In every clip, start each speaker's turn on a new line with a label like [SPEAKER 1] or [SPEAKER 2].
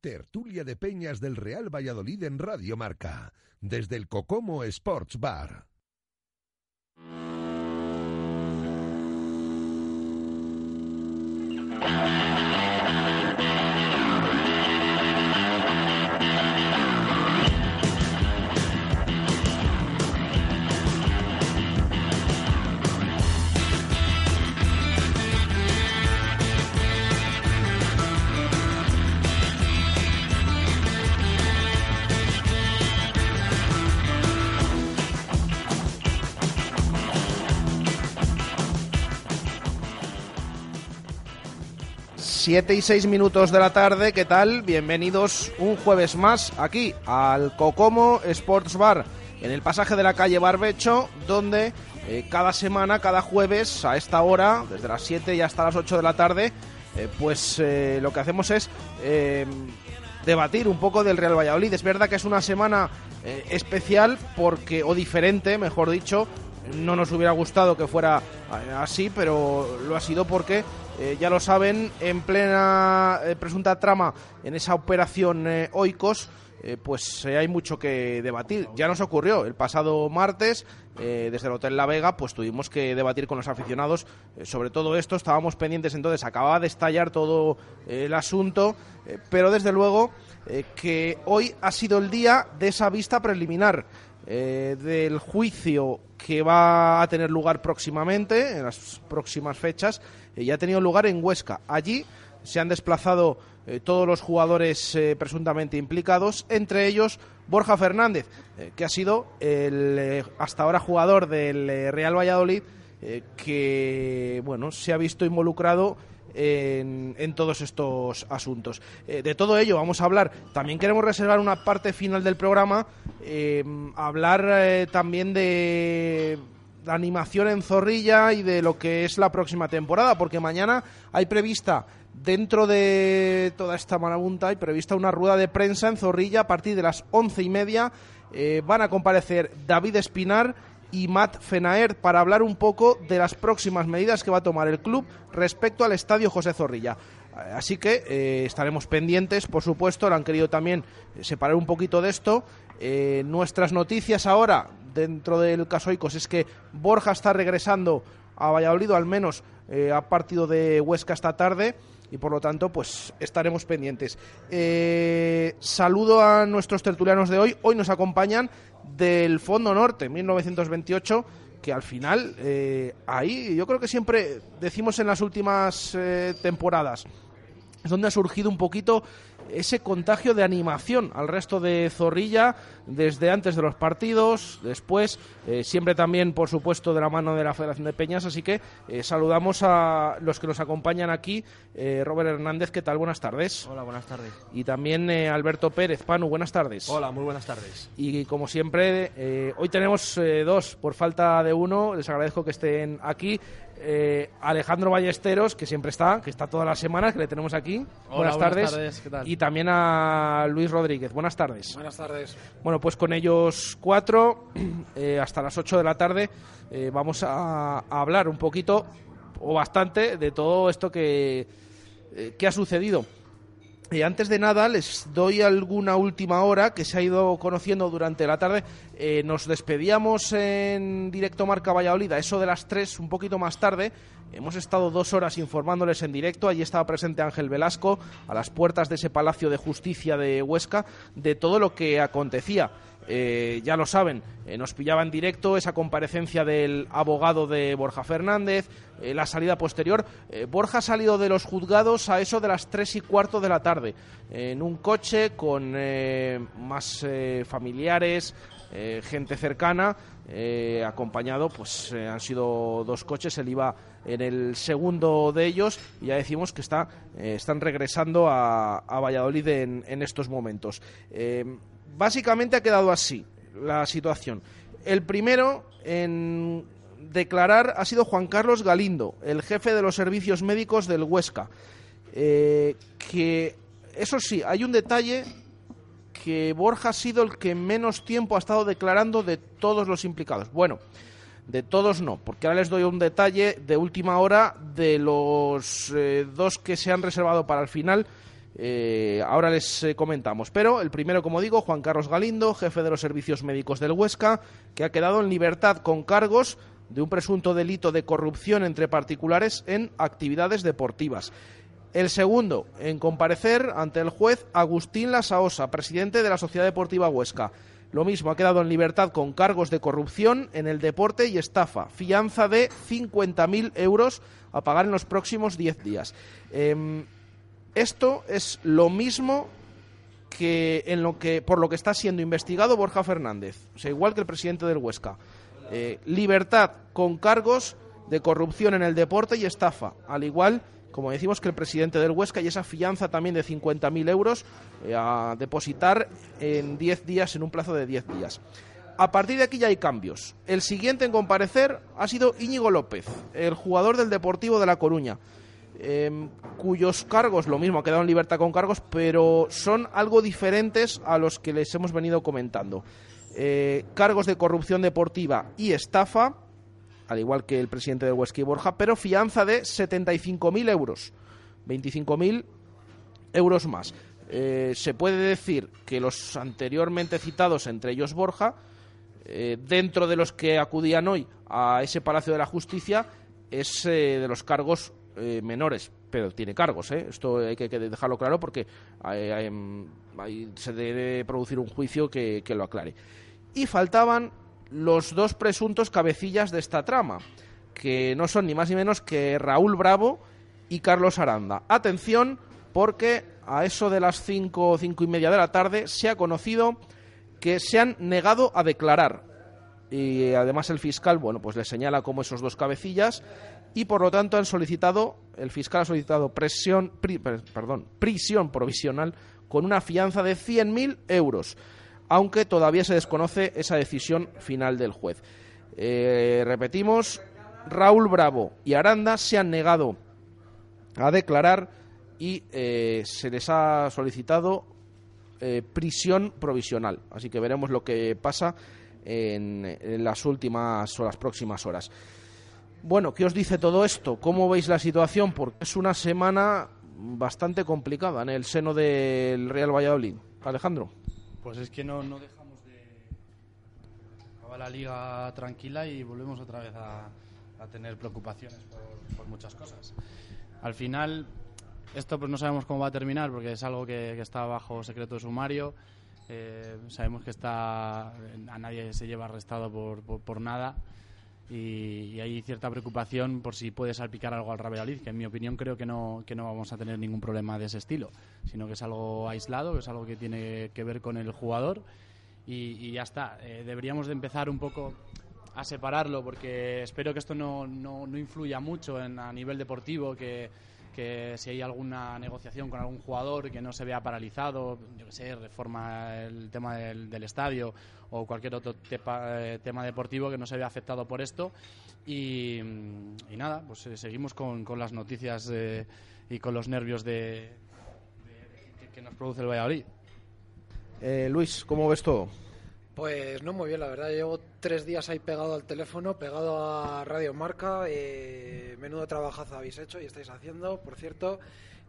[SPEAKER 1] Tertulia de Peñas del Real Valladolid en Radio Marca, desde el Cocomo Sports Bar.
[SPEAKER 2] Siete y seis minutos de la tarde, ¿qué tal? Bienvenidos un jueves más aquí al Cocomo Sports Bar, en el pasaje de la calle Barbecho, donde eh, cada semana, cada jueves, a esta hora, desde las 7 y hasta las 8 de la tarde, eh, pues eh, lo que hacemos es eh, debatir un poco del Real Valladolid. Es verdad que es una semana especial porque, o diferente, mejor dicho, no nos hubiera gustado que fuera eh, así, pero lo ha sido porque, eh, ya lo saben, en plena eh, presunta trama en esa operación eh, pues hay mucho que debatir. Ya nos ocurrió el pasado martes, desde el Hotel La Vega, pues tuvimos que debatir con los aficionados sobre todo esto. Estábamos pendientes entonces, acababa de estallar todo el asunto, pero desde luego que hoy ha sido el día de esa vista preliminar eh, del juicio que va a tener lugar próximamente, en las próximas fechas, eh, ya ha tenido lugar en Huesca. Allí se han desplazado eh, todos los jugadores presuntamente implicados, entre ellos Borja Fernández, que ha sido el hasta ahora jugador del Real Valladolid, que bueno se ha visto involucrado en, en todos estos asuntos. Eh, de todo ello vamos a hablar. También queremos reservar una parte final del programa, eh, hablar eh, también de la animación en Zorrilla y de lo que es la próxima temporada, porque mañana hay prevista dentro de toda esta marabunta hay prevista una rueda de prensa en Zorrilla a partir de las once y media. Eh, van a comparecer David Espinar y Matt Fenaer para hablar un poco de las próximas medidas que va a tomar el club respecto al estadio José Zorrilla. Así que eh, estaremos pendientes, por supuesto, lo han querido también eh, separar un poquito de esto. Eh, nuestras noticias ahora, dentro del caso Icos, es que Borja está regresando a Valladolid, al menos eh, a partido de Huesca esta tarde, y por lo tanto, pues estaremos pendientes. Eh, saludo a nuestros tertulianos de hoy. Hoy nos acompañan del Fondo Norte, 1928 que al final eh, ahí yo creo que siempre decimos en las últimas eh, temporadas es donde ha surgido un poquito ese contagio de animación al resto de Zorrilla desde antes de los partidos, después, eh, siempre también, por supuesto, de la mano de la Federación de Peñas. Así que eh, saludamos a los que nos acompañan aquí. Eh, Robert Hernández, ¿qué tal? Buenas tardes.
[SPEAKER 3] Hola, buenas tardes.
[SPEAKER 2] Y también eh, Alberto Pérez, Panu, buenas tardes.
[SPEAKER 3] Hola, muy buenas tardes.
[SPEAKER 2] Y como siempre, hoy tenemos dos por falta de uno. Les agradezco que estén aquí. Eh, Alejandro Ballesteros, que siempre está, que está todas las semanas, que le tenemos aquí.
[SPEAKER 3] Hola,
[SPEAKER 2] buenas,
[SPEAKER 3] buenas
[SPEAKER 2] tardes.
[SPEAKER 3] tardes, ¿qué tal?
[SPEAKER 2] Y también a Luis Rodríguez. Buenas tardes.
[SPEAKER 3] Buenas tardes.
[SPEAKER 2] Bueno, pues con ellos cuatro, eh, hasta las ocho de la tarde, eh, vamos a, a hablar un poquito o bastante de todo esto que, eh, que ha sucedido. Y antes de nada, les doy alguna última hora que se ha ido conociendo durante la tarde. Eh, nos despedíamos en directo Marca Valladolid, a eso de las 3, un poquito más tarde. Hemos estado dos horas informándoles en directo. Allí estaba presente Ángel Velasco, a las puertas de ese Palacio de Justicia de Huesca, de todo lo que acontecía. Eh, ya lo saben, eh, nos pillaba en directo esa comparecencia del abogado de Borja Fernández, eh, la salida posterior. Borja ha salido de los juzgados a eso de las tres y cuarto de la tarde, en un coche con más familiares, gente cercana, acompañado, pues han sido dos coches, él iba en el segundo de ellos y ya decimos que está, están regresando a, Valladolid en, en, estos momentos. Básicamente ha quedado así la situación. El primero en declarar ha sido Juan Carlos Galindo, el jefe de los servicios médicos del Huesca. Eh, que, eso sí, hay un detalle que Borja ha sido el que menos tiempo ha estado declarando de todos los implicados. Bueno, de todos no, porque ahora les doy un detalle de última hora de los eh, dos que se han reservado para el final eh, ahora les eh, comentamos. Pero el primero, como digo, Juan Carlos Galindo, jefe de los servicios médicos del Huesca, que ha quedado en libertad con cargos de un presunto delito de corrupción entre particulares en actividades deportivas. El segundo, en comparecer ante el juez Agustín Lasaosa, presidente de la Sociedad Deportiva Huesca. Lo mismo, ha quedado en libertad con cargos de corrupción en el deporte y estafa. Fianza de 50.000 euros a pagar en los próximos 10 días. Em, esto es lo mismo que en lo que por lo que está siendo investigado Borja Fernández, o sea, igual que el presidente del Huesca. Eh, libertad con cargos de corrupción en el deporte y estafa, al igual como decimos que el presidente del Huesca y esa fianza también de 50.000 euros eh, a depositar en 10 días, en un plazo de 10 días. A partir de aquí ya hay cambios. El siguiente en comparecer ha sido Íñigo López, el jugador del Deportivo de La Coruña. Em, cuyos cargos, lo mismo, ha quedado en libertad con cargos, pero son algo diferentes a los que les hemos venido comentando. Eh, cargos de corrupción deportiva y estafa, al igual que el presidente del Huesca y Borja, pero fianza de 75.000 euros, 25.000 euros más. Eh, se puede decir que los anteriormente citados, entre ellos Borja, eh, dentro de los que acudían hoy a ese Palacio de la Justicia, es de los cargos eh, menores, pero tiene cargos. ¿eh? Esto hay que, dejarlo claro porque se debe producir un juicio que, lo aclare. Y faltaban los dos presuntos cabecillas de esta trama, que no son ni más ni menos que Raúl Bravo y Carlos Aranda. Atención, porque a eso de las cinco o cinco y media de la tarde se ha conocido que se han negado a declarar. Y además el fiscal, bueno, pues le señala como esos dos cabecillas y por lo tanto han solicitado, el fiscal ha solicitado presión, perdón, prisión provisional con una fianza de 100.000 euros, aunque todavía se desconoce esa decisión final del juez. Eh, repetimos, Raúl Bravo y Aranda se han negado a declarar y eh, se les ha solicitado eh, prisión provisional. Así que veremos lo que pasa en, en las últimas o las próximas horas. Bueno, ¿qué os dice todo esto? ¿Cómo veis la situación? Porque es una semana bastante complicada en el seno del Real Valladolid. Alejandro.
[SPEAKER 4] Pues es que no, dejamos de acabar la liga tranquila y volvemos otra vez a, tener preocupaciones por, muchas cosas. Al final, esto pues no sabemos cómo va a terminar porque es algo que, está bajo secreto de sumario. Eh, sabemos que está a nadie se lleva arrestado por, por nada y, hay cierta preocupación por si puede salpicar algo al Valladolid, que en mi opinión creo que no, que no vamos a tener ningún problema de ese estilo, sino que es algo aislado, que es algo que tiene que ver con el jugador y, ya está. Eh, deberíamos de empezar un poco a separarlo porque espero que esto no, no, no influya mucho en, a nivel deportivo, que que si hay alguna negociación con algún jugador que no se vea paralizado, yo que sé, reforma el tema del, estadio o cualquier otro eh, tema deportivo que no se vea afectado por esto. Y, nada, pues eh, seguimos con, con las noticias y con los nervios de, que nos produce el Valladolid.
[SPEAKER 2] Eh, Luis, ¿cómo ves todo?
[SPEAKER 3] Pues no muy bien, la verdad. Llevo tres días ahí pegado al teléfono, pegado a Radio Marca. Eh, menudo trabajazo habéis hecho y estáis haciendo, por cierto.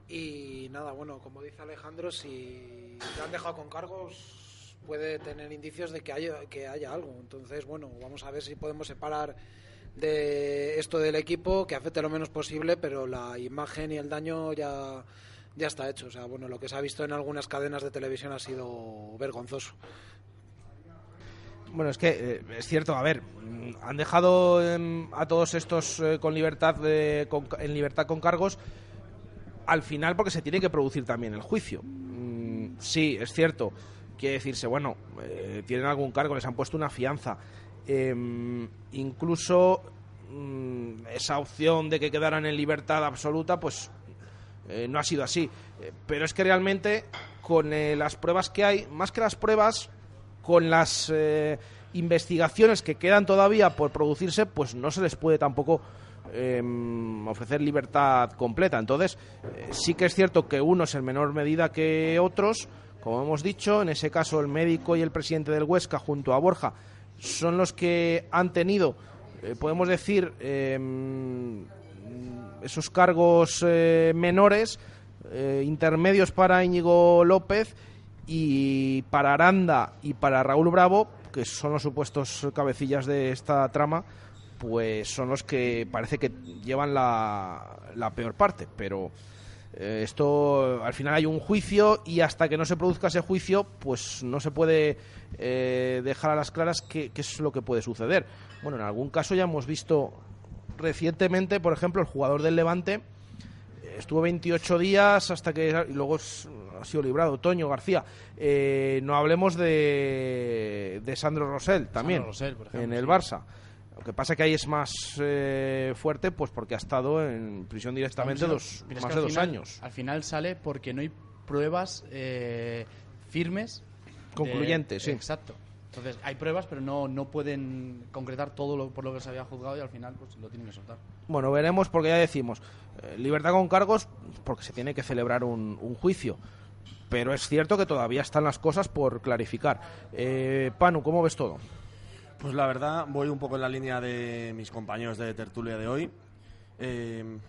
[SPEAKER 3] Y nada, bueno, como dice Alejandro, si te han dejado con cargos, puede tener indicios de que haya, que haya algo. Entonces, bueno, vamos a ver si podemos separar de esto del equipo, que afecte lo menos posible, pero la imagen y el daño ya, ya está hecho. O sea, bueno, lo que se ha visto en algunas cadenas de televisión ha sido vergonzoso.
[SPEAKER 2] Bueno, es que eh, es cierto, a ver, han dejado a todos estos eh, con libertad en libertad con cargos al final porque se tiene que producir también el juicio. Mm, sí, es cierto. Quiere decirse, bueno, eh, tienen algún cargo, les han puesto una fianza. Em, incluso mm, esa opción de que quedaran en libertad absoluta, pues no ha sido así. Pero es que realmente, con las pruebas que hay, más que las pruebas, con las eh, investigaciones que quedan todavía por producirse, pues no se les puede tampoco em, ofrecer libertad completa. Entonces, eh, sí que es cierto que unos en menor medida que otros, como hemos dicho, en ese caso el médico y el presidente del Huesca junto a Borja son los que han tenido, eh, podemos decir, em, esos cargos eh, menores, intermedios para Íñigo López y para Aranda y para Raúl Bravo, que son los supuestos cabecillas de esta trama, pues son los que parece que llevan la, la peor parte. Pero eh, esto, al final hay un juicio y hasta que no se produzca ese juicio, pues no se puede eh, dejar a las claras qué, qué es lo que puede suceder. Bueno, en algún caso ya hemos visto recientemente, por ejemplo, el jugador del Levante eh, estuvo 28 días hasta que luego ha sido librado Toño García. Eh, no hablemos de, de Sandro Rosell también
[SPEAKER 4] Rosell, por ejemplo,
[SPEAKER 2] en el
[SPEAKER 4] sí.
[SPEAKER 2] Barça. Lo que pasa que ahí es más eh, fuerte, pues porque ha estado en prisión directamente dos,
[SPEAKER 4] es
[SPEAKER 2] más de dos
[SPEAKER 4] final-
[SPEAKER 2] años.
[SPEAKER 4] Al final sale porque no hay pruebas eh, firmes. de-
[SPEAKER 2] Concluyentes, sí.
[SPEAKER 4] Exacto. Entonces, hay pruebas, pero no, no pueden concretar todo lo, por lo que se había juzgado y al final pues lo tienen que soltar.
[SPEAKER 2] Bueno, veremos porque ya decimos, eh, libertad con cargos porque se tiene que celebrar un, un juicio. Pero es cierto que todavía están las cosas por clarificar. Eh, Panu, ¿cómo ves todo?
[SPEAKER 5] Pues la verdad, voy un poco en la línea de mis compañeros de tertulia de hoy. Eh,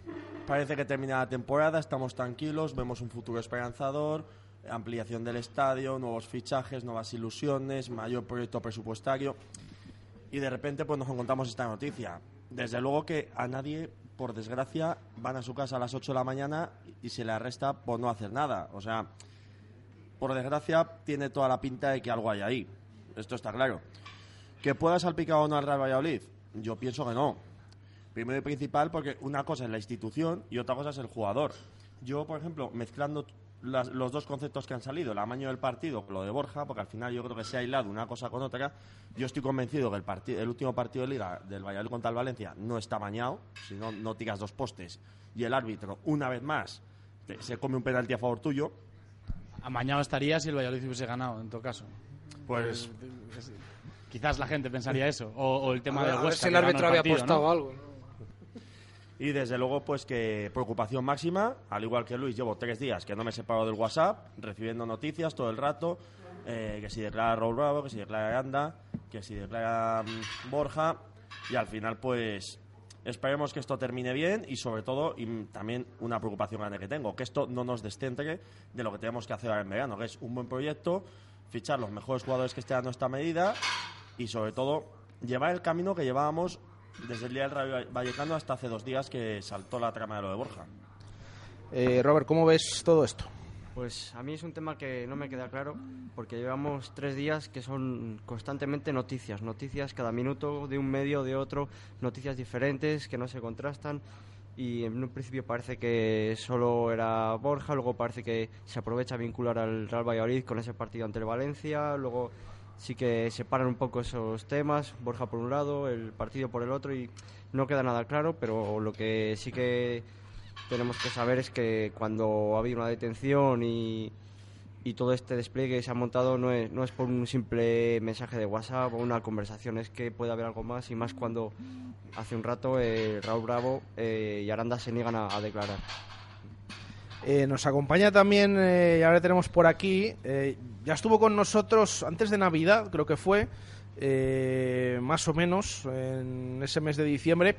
[SPEAKER 5] parece que termina la temporada, estamos tranquilos, vemos un futuro esperanzador, ampliación del estadio, nuevos fichajes, nuevas ilusiones, mayor proyecto presupuestario. Y de repente pues nos encontramos esta noticia. Desde luego que a nadie, por desgracia, van a su casa a las 8 de la mañana y se le arresta por no hacer nada. O sea, por desgracia, tiene toda la pinta de que algo hay ahí. Esto está claro. ¿Que pueda salpicar o no al Real Valladolid? Yo pienso que no. Primero y principal porque una cosa es la institución y otra cosa es el jugador. Yo, por ejemplo, mezclando los dos conceptos que han salido, el amaño del partido con lo de Borja, porque al final yo creo que se ha aislado una cosa con otra, yo estoy convencido que el, parti- el último partido de Liga del Valladolid contra el Valencia no está amañado, si no, no tiras dos postes y el árbitro, una vez más, se come un penalti a favor tuyo,
[SPEAKER 4] Amañado estaría si el Valladolid hubiese ganado, en todo caso.
[SPEAKER 5] pues
[SPEAKER 4] Eh, Quizás la gente pensaría eso. O, o el tema
[SPEAKER 3] a ver,
[SPEAKER 4] del
[SPEAKER 3] a ver
[SPEAKER 4] Huesca.
[SPEAKER 3] si el árbitro había
[SPEAKER 4] partido,
[SPEAKER 3] apostado
[SPEAKER 4] ¿no?
[SPEAKER 3] algo. ¿no?
[SPEAKER 5] Y desde luego, pues que preocupación máxima, al igual que Luis, llevo tres días que no me he separado del WhatsApp, recibiendo noticias todo el rato, eh, que si declara Raúl Bravo, que si declara Aranda, que si declara mm, Borja, y al final, pues esperemos que esto termine bien y sobre todo, y también una preocupación grande que tengo, que esto no nos descentre de lo que tenemos que hacer ahora en verano, que es un buen proyecto, fichar los mejores jugadores que estén a nuestra medida y sobre todo llevar el camino que llevábamos desde el día del Rayo Vallecano hasta hace dos días que saltó la trama de lo de Borja.
[SPEAKER 2] Eh, Robert, ¿cómo ves todo esto?
[SPEAKER 6] Pues a mí es un tema que no me queda claro porque llevamos tres días que son constantemente noticias, noticias cada minuto de un medio o de otro, noticias diferentes que no se contrastan y en un principio parece que solo era Borja, luego parece que se aprovecha a vincular al Real Valladolid con ese partido ante el Valencia, luego sí que separan un poco esos temas, Borja por un lado, el partido por el otro y no queda nada claro, pero lo que sí que tenemos que saber es que cuando ha habido una detención y, y todo este despliegue que se ha montado no es, no es por un simple mensaje de WhatsApp o una conversación, es que puede haber algo más y más cuando hace un rato eh, Raúl Bravo eh, y Aranda se niegan a, declarar.
[SPEAKER 2] Eh, nos acompaña también, y ahora tenemos por aquí, ya estuvo con nosotros antes de Navidad, creo que fue, más o menos, en ese mes de diciembre.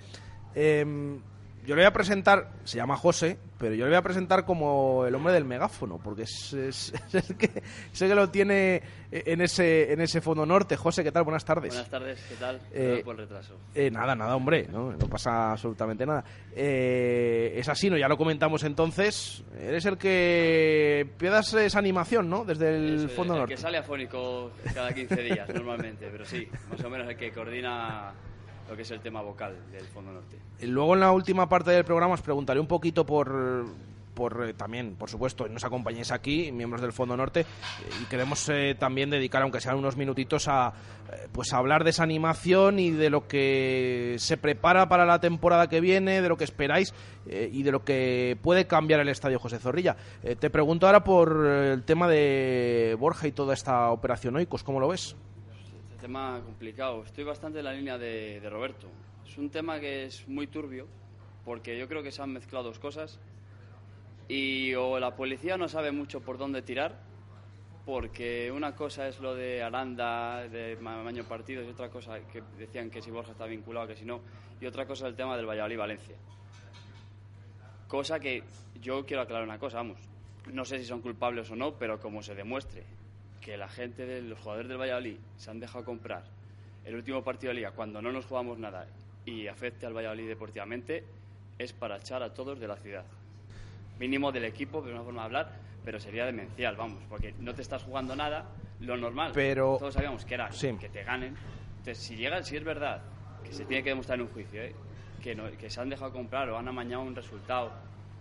[SPEAKER 2] Yo le voy a presentar, se llama José, pero yo le voy a presentar como el hombre del megáfono, porque es, es- es el que, el que lo tiene en ese, en ese fondo norte. José, ¿qué tal? Buenas tardes.
[SPEAKER 7] Buenas tardes, ¿qué tal?
[SPEAKER 2] Eh,
[SPEAKER 7] por el retraso.
[SPEAKER 2] Eh, nada, nada, hombre, no, no pasa absolutamente nada. Eh, es así, ¿no? Ya lo comentamos entonces. Eres el que pidas esa animación, ¿no? Desde el fondo
[SPEAKER 7] el
[SPEAKER 2] norte.
[SPEAKER 7] que sale afónico cada 15 días normalmente, pero sí, más o menos el que coordina lo que es el tema vocal del Fondo Norte.
[SPEAKER 2] Y Luego en la última parte del programa os preguntaré un poquito por, por eh, también, por supuesto, nos acompañéis aquí, miembros del Fondo Norte, eh, y queremos eh, también dedicar, aunque sean unos minutitos, a eh, pues a hablar de esa animación y de lo que se prepara para la temporada que viene, de lo que esperáis eh, y de lo que puede cambiar el Estadio José Zorrilla. Eh, te pregunto ahora por eh, el tema de Borja y toda esta operación Oikos, ¿cómo lo ves?
[SPEAKER 7] Tema complicado. Estoy bastante en la línea de, Roberto. Es un tema que es muy turbio porque yo creo que se han mezclado dos cosas y o la policía no sabe mucho por dónde tirar porque una cosa es lo de Aranda, de Ma- Maño Partidos, y otra cosa que decían que si Borja está vinculado, que si no, y otra cosa es el tema del Valladolid-Valencia. Cosa que yo quiero aclarar una cosa, vamos, no sé si son culpables o no, pero como se demuestre que la gente de los jugadores del Valladolid se han dejado comprar el último partido de liga cuando no nos jugamos nada y afecte al Valladolid deportivamente, es para echar a todos de la ciudad. Mínimo del equipo, de una forma de hablar, pero sería demencial, vamos, porque no te estás jugando nada, lo normal.
[SPEAKER 2] Pero-
[SPEAKER 7] Todos sabíamos que era
[SPEAKER 2] Sí.
[SPEAKER 7] que te ganen. Entonces, si llega, si es verdad, que se tiene que demostrar en un juicio, ¿eh? que, no- que se han dejado comprar o han amañado un resultado,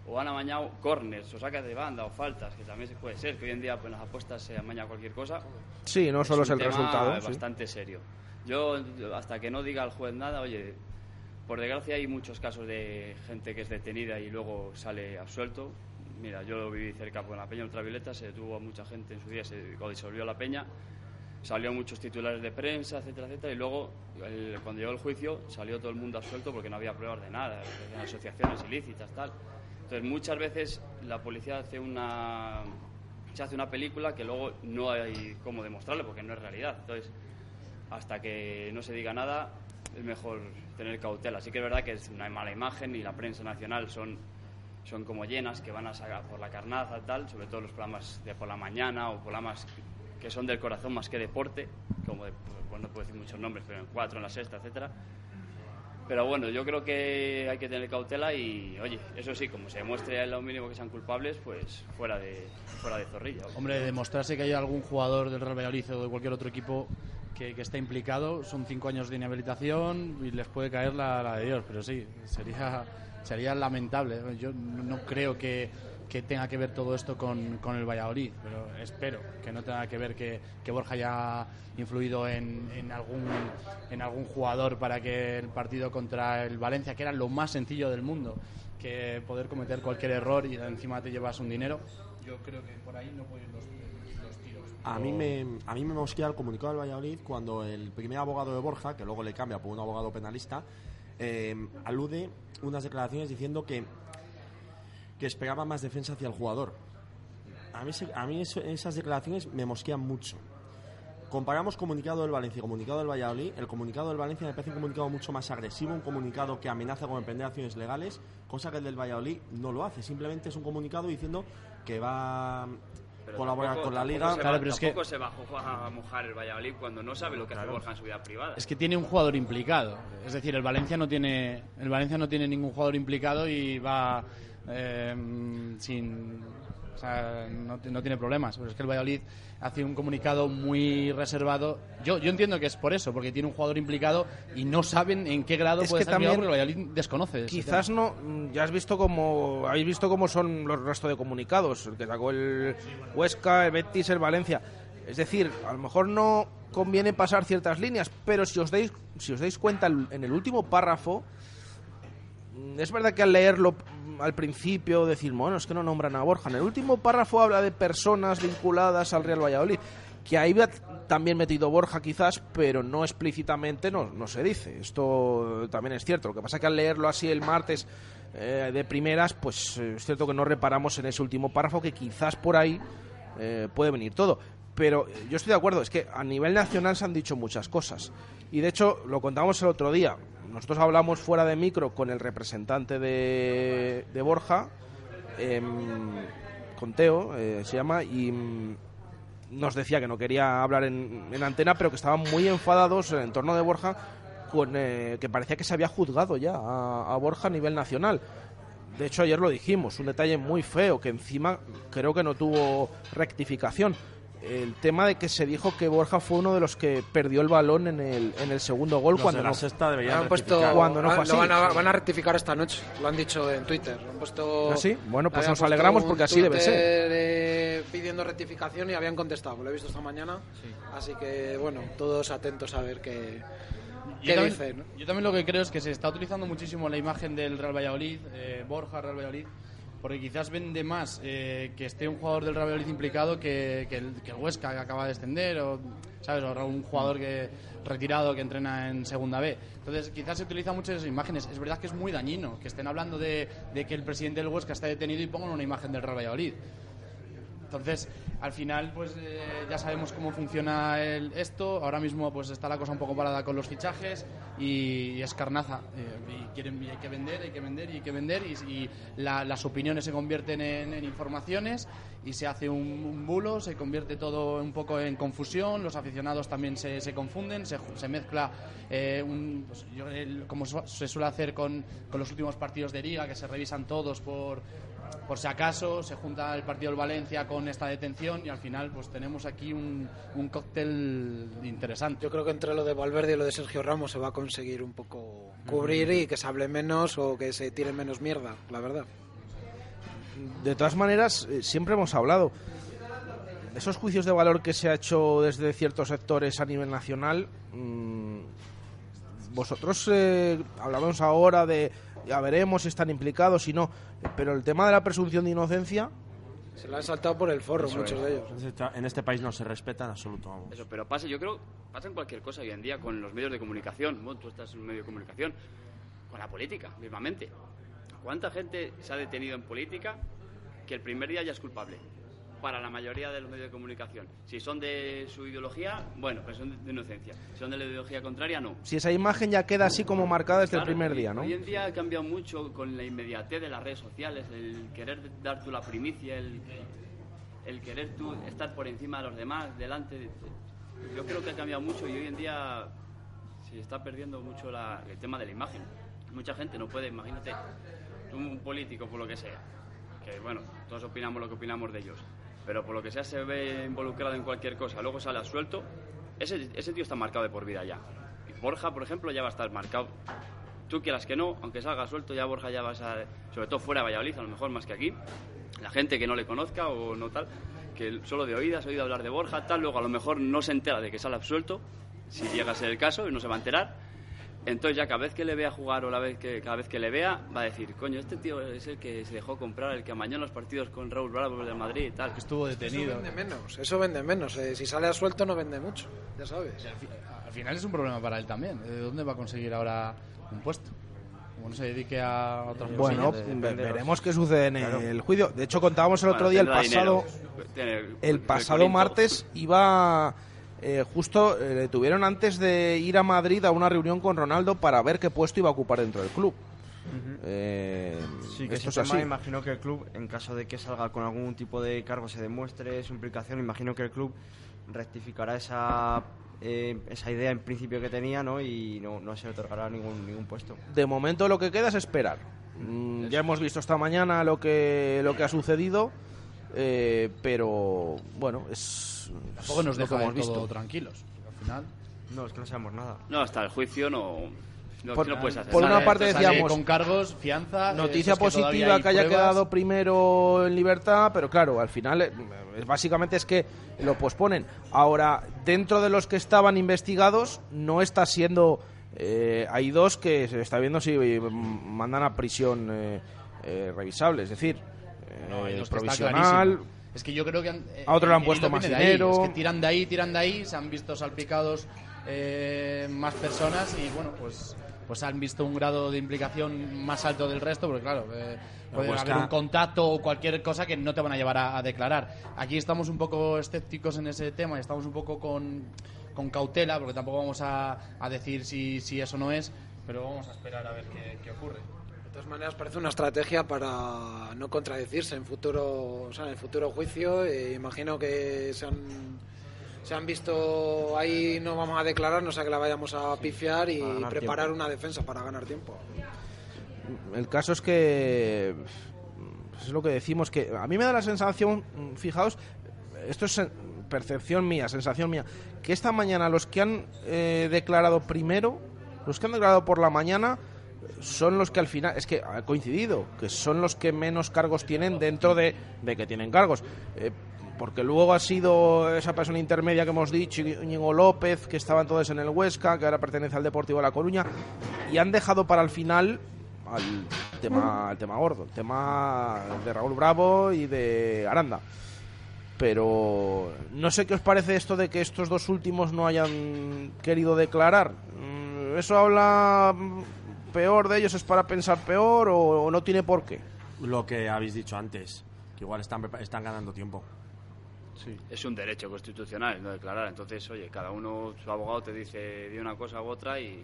[SPEAKER 7] o han amañado corners, o sacas de banda, o faltas, que también se puede ser, que hoy en día pues, en las apuestas se amaña cualquier cosa.
[SPEAKER 2] Sí, no solo es, el
[SPEAKER 7] tema
[SPEAKER 2] resultado. sí.
[SPEAKER 7] bastante serio. Yo, hasta que no diga el juez nada, oye, por desgracia hay muchos casos de gente que es detenida y luego sale absuelto. Mira, yo lo viví cerca con la Peña Ultravioleta, se detuvo a mucha gente en su día, se disolvió la Peña, salió muchos titulares de prensa, etcétera, etcétera, y luego, el- cuando llegó el juicio, salió todo el mundo absuelto porque no había pruebas de nada, asociaciones ilícitas, tal. Entonces, muchas veces la policía hace una se hace una película que luego no hay cómo demostrarlo porque no es realidad. Entonces, hasta que no se diga nada, es mejor tener cautela. Así que es verdad que es una mala imagen y la prensa nacional son, son como llenas, que van a sacar por la carnaza, tal, sobre todo los programas de por la mañana o programas que son del corazón más que deporte, como de, pues, no puedo decir muchos nombres, pero en cuatro, en la sexta, etcétera. Pero bueno, yo creo que hay que tener cautela y, oye, eso sí, como se demuestre lo mínimo que sean culpables, pues fuera de, fuera de zorrilla.
[SPEAKER 4] Hombre, demostrarse que hay algún jugador del Real Valladolid o de cualquier otro equipo que, esté implicado, son cinco años de inhabilitación y les puede caer la, la de Dios, pero sí, sería, sería lamentable. Yo no creo que, que tenga que ver todo esto con, con el Valladolid, pero espero que no tenga que ver que, que Borja haya influido en, en, algún, en algún jugador para que el partido contra el Valencia, que era lo más sencillo del mundo, que poder cometer cualquier error y encima te llevas un dinero, yo creo que por ahí no pueden los, los tiros.
[SPEAKER 5] A mí, me, a mí me mosquea el comunicado del Valladolid cuando el primer abogado de Borja, que luego le cambia por un abogado penalista, eh, alude unas declaraciones diciendo que, que esperaba más defensa hacia el jugador. A mí, a mí eso- esas declaraciones me mosquean mucho. Comparamos comunicado del Valencia y comunicado del Valladolid. El comunicado del Valencia me parece un comunicado mucho más agresivo, un comunicado que amenaza con emprender acciones legales, cosa que el del Valladolid no lo hace. Simplemente es un comunicado diciendo que va a
[SPEAKER 7] Pero
[SPEAKER 5] colaborar
[SPEAKER 7] tampoco-
[SPEAKER 5] con la liga.
[SPEAKER 7] Se
[SPEAKER 4] Claro,
[SPEAKER 7] va,
[SPEAKER 4] pero es que-
[SPEAKER 7] tampoco se bajó a mojar el Valladolid cuando no sabe lo que hace Borja en su vida privada.
[SPEAKER 4] Es que tiene un jugador implicado. Es decir, el Valencia no tiene, el Valencia no tiene ningún jugador implicado y va eh, sin, o sea, no, no tiene problemas. Pero es que el Valladolid hace un comunicado muy reservado. Yo, yo entiendo que es por eso, porque tiene un jugador implicado y no saben en qué grado
[SPEAKER 2] Es
[SPEAKER 4] puede estar
[SPEAKER 2] también
[SPEAKER 4] porque el Valladolid desconoce.
[SPEAKER 2] Quizás no, ya has visto cómo, habéis visto cómo son los restos de comunicados, el que sacó el Huesca, el Betis, el Valencia. Es decir, a lo mejor no conviene pasar ciertas líneas, pero si os dais, si os dais cuenta en el último párrafo, es verdad que al leerlo al principio decir, bueno, es que no nombran a Borja. En el último párrafo habla de personas vinculadas al Real Valladolid, que ahí también metido Borja quizás, pero no explícitamente no, no se dice. Esto también es cierto. Lo que pasa es que al leerlo así el martes eh, de primeras, pues eh, es cierto que no reparamos en ese último párrafo que quizás por ahí eh, puede venir todo. Pero eh, yo estoy de acuerdo, es que a nivel nacional se han dicho muchas cosas. Y de hecho, lo contamos el otro día. nosotros hablamos fuera de micro con el representante de, de Borja, em, con Teo, eh, se llama, y mm, nos decía que no quería hablar en, en antena, pero que estaban muy enfadados en el entorno de Borja, con, eh, que parecía que se había juzgado ya a Borja a nivel nacional. De hecho, ayer lo dijimos, un detalle muy feo que encima creo que no tuvo rectificación. El tema de que se dijo que Borja fue uno de los que perdió el balón en el, en el segundo gol
[SPEAKER 5] Los
[SPEAKER 2] cuando
[SPEAKER 5] de la
[SPEAKER 2] no,
[SPEAKER 5] sexta deberían
[SPEAKER 3] Han puesto.
[SPEAKER 2] Cuando no
[SPEAKER 3] ah,
[SPEAKER 2] fue
[SPEAKER 3] lo
[SPEAKER 2] así.
[SPEAKER 3] van, a, van a rectificar esta noche, lo han dicho en Twitter. Han puesto,
[SPEAKER 2] ¿Ah, sí? Bueno, pues nos alegramos porque así debe ser.
[SPEAKER 3] eh, pidiendo rectificación y habían contestado, lo he visto esta mañana. Así que, bueno, todos atentos a ver qué,
[SPEAKER 4] Yo
[SPEAKER 3] qué
[SPEAKER 4] también,
[SPEAKER 3] dicen.
[SPEAKER 4] yo también lo que creo es que se está utilizando muchísimo la imagen del Real Valladolid, eh, Borja, Real Valladolid, porque quizás vende más eh, que esté un jugador del Real implicado que, que el, que el Huesca que acaba de descender o, ¿sabes? o un jugador que retirado que entrena en segunda B. Entonces quizás se utiliza mucho esas imágenes. Es verdad que es muy dañino que estén hablando de, de que el presidente del Huesca está detenido y pongan una imagen del Real Valladolid. Entonces, al final, pues eh, ya sabemos cómo funciona el, esto. Ahora mismo, pues está la cosa un poco parada con los fichajes y, es carnaza. Eh, y, quieren, hay que vender, hay que vender y hay que vender. Y, la- las opiniones se convierten en, informaciones y se hace un, bulo, se convierte todo un poco en confusión. Los aficionados también se, se confunden, se, se mezcla eh, un- pues, yo, como se suele hacer con, con los últimos partidos de liga, que se revisan todos por por si acaso se junta el partido del Valencia con esta detención y al final pues tenemos aquí un, un cóctel interesante.
[SPEAKER 3] Yo creo que entre lo de Valverde y lo de Sergio Ramos se va a conseguir un poco cubrir y que se hable menos o que se tire menos mierda, la verdad.
[SPEAKER 2] de todas maneras, eh, siempre hemos hablado. Esos juicios de valor que se ha hecho desde ciertos sectores a nivel nacional, mm, vosotros eh, hablábamos ahora de ya veremos si están implicados, si no, pero el tema de la presunción de inocencia,
[SPEAKER 3] Se lo han saltado por el forro
[SPEAKER 5] Eso
[SPEAKER 3] muchos
[SPEAKER 5] es.
[SPEAKER 3] de ellos.
[SPEAKER 5] En este- En este país no se respeta en absoluto, vamos.
[SPEAKER 7] Eso, pero pasa, yo creo, pasa en cualquier cosa hoy en día con los medios de comunicación. Bueno, tú estás en un medio de comunicación, con la política, mismamente. ¿Cuánta gente se ha detenido en política que el primer día ya es culpable? Para la mayoría de los medios de comunicación. Si son de su ideología, bueno, pues son de inocencia. Si son de la ideología contraria, no.
[SPEAKER 2] si esa imagen ya queda así como marcada desde el primer día, ¿no?
[SPEAKER 7] Hoy en día ha cambiado mucho con la inmediatez de las redes sociales, el querer dar tú la primicia, el, el querer tú estar por encima de los demás, delante. de- yo creo que ha cambiado mucho y hoy en día se está perdiendo mucho la- el tema de la imagen. Mucha gente no puede, imagínate, un político por lo que sea, que bueno, todos opinamos lo que opinamos de ellos, pero por lo que sea se ve involucrado en cualquier cosa, luego sale a suelto, ese, ese tío está marcado de por vida ya. Y Borja, por ejemplo, ya va a estar marcado. Tú quieras que no, aunque salga suelto, ya Borja ya vas a, sobre todo fuera de Valladolid, a lo mejor más que aquí, la gente que no le conozca o no tal, que solo de oídas, ha oído hablar de Borja, tal, luego a lo mejor no se entera de que sale absuelto, si llega a ser el caso, y no se va a enterar. Entonces ya cada vez que le vea jugar o la vez que, cada vez que le vea, va a decir, coño, este tío es el que se dejó comprar, el que amañó en los partidos con Raúl Bravo del Madrid y tal.
[SPEAKER 4] Que estuvo
[SPEAKER 3] Eso
[SPEAKER 4] detenido.
[SPEAKER 3] vende menos, eso vende menos. eh, si sale a suelto no vende mucho, ya sabes.
[SPEAKER 4] Al, fi- al final es un problema para él también. ¿De dónde va a conseguir ahora un puesto? Como no se dedique a otras
[SPEAKER 2] Bueno,
[SPEAKER 4] cosas.
[SPEAKER 6] de- venderos.
[SPEAKER 2] veremos qué sucede en el juicio. De hecho, contábamos el
[SPEAKER 7] Bueno,
[SPEAKER 2] otro día, el pasado,
[SPEAKER 7] dinero.
[SPEAKER 2] El pasado martes iba eh, justo eh, le tuvieron antes de ir a Madrid a una reunión con Ronaldo para ver qué puesto iba a ocupar dentro del club. Eh,
[SPEAKER 6] Sí, que
[SPEAKER 2] esto es
[SPEAKER 6] tema
[SPEAKER 2] así.
[SPEAKER 6] imagino que el club, en caso de que salga con algún tipo de cargo, se demuestre su implicación, imagino que el club rectificará esa, eh, esa idea en principio que tenía ¿no? y no, no se otorgará ningún, ningún puesto.
[SPEAKER 2] De momento lo que queda es esperar. Mm, ya hemos visto esta mañana lo que lo que ha sucedido, eh, pero bueno, es
[SPEAKER 4] Tampoco nos
[SPEAKER 2] lo que
[SPEAKER 4] deja todo
[SPEAKER 2] visto.
[SPEAKER 4] tranquilos. Al final.
[SPEAKER 6] No, es que no sabemos nada.
[SPEAKER 7] No, hasta el juicio no, no,
[SPEAKER 2] Por-
[SPEAKER 7] no puedes hacer
[SPEAKER 2] por una parte
[SPEAKER 4] Sale
[SPEAKER 2] decíamos-
[SPEAKER 4] con cargos, fianza.
[SPEAKER 2] Noticia
[SPEAKER 4] que todavía
[SPEAKER 2] positiva que haya
[SPEAKER 4] pruebas.
[SPEAKER 2] quedado primero en libertad, pero claro, al final eh, básicamente es que lo posponen. Ahora, dentro de los que estaban investigados, no está siendo... eh, hay dos que se está viendo si eh, mandan a prisión eh, eh, revisable, es decir,
[SPEAKER 4] No, hay
[SPEAKER 2] eh,
[SPEAKER 4] dos que
[SPEAKER 2] provisional.
[SPEAKER 4] Es que yo creo que han, eh,
[SPEAKER 2] A otro le han puesto más
[SPEAKER 4] viene de ahí.
[SPEAKER 2] dinero.
[SPEAKER 4] Es que tiran de ahí, tiran de ahí, se han visto salpicados eh, más personas y bueno, pues pues han visto un grado de implicación más alto del resto, porque claro, eh, puede haber un contacto o cualquier cosa que no te van a llevar a, a declarar. Aquí estamos un poco escépticos en ese tema y estamos un poco con, con cautela, porque tampoco vamos a, a decir si, si eso no es. pero vamos a esperar a ver qué, qué ocurre.
[SPEAKER 3] De todas maneras, parece una estrategia para no contradecirse en futuro, o sea, en el futuro juicio. Eh, imagino que se han, se han visto ahí, no vamos a declarar, no sea que la vayamos a pifiar y preparar
[SPEAKER 6] tiempo.
[SPEAKER 3] una defensa para ganar tiempo.
[SPEAKER 2] El caso es que es lo que decimos que a mí me da la sensación, fijaos, esto es percepción mía, sensación mía, que esta mañana los que han eh, declarado primero, los que han declarado por la mañana son los que al final, es que ha coincidido, que son los que menos cargos tienen dentro de, de que tienen cargos. Eh, porque luego ha sido esa persona intermedia que hemos dicho, Íñigo López, que estaba entonces en el Huesca, que ahora pertenece al Deportivo de La Coruña, y han dejado para el final al tema, al tema gordo, el tema de Raúl Bravo y de Aranda. Pero no sé qué os parece esto de que estos dos últimos no hayan querido declarar. Mm, ¿Eso habla peor de ellos? ¿Es para pensar peor o, o no tiene por qué?
[SPEAKER 5] Lo que habéis dicho antes, que igual están, están ganando tiempo.
[SPEAKER 7] Es un derecho constitucional no declarar. Entonces, oye, cada uno, su abogado te dice de una cosa u otra y,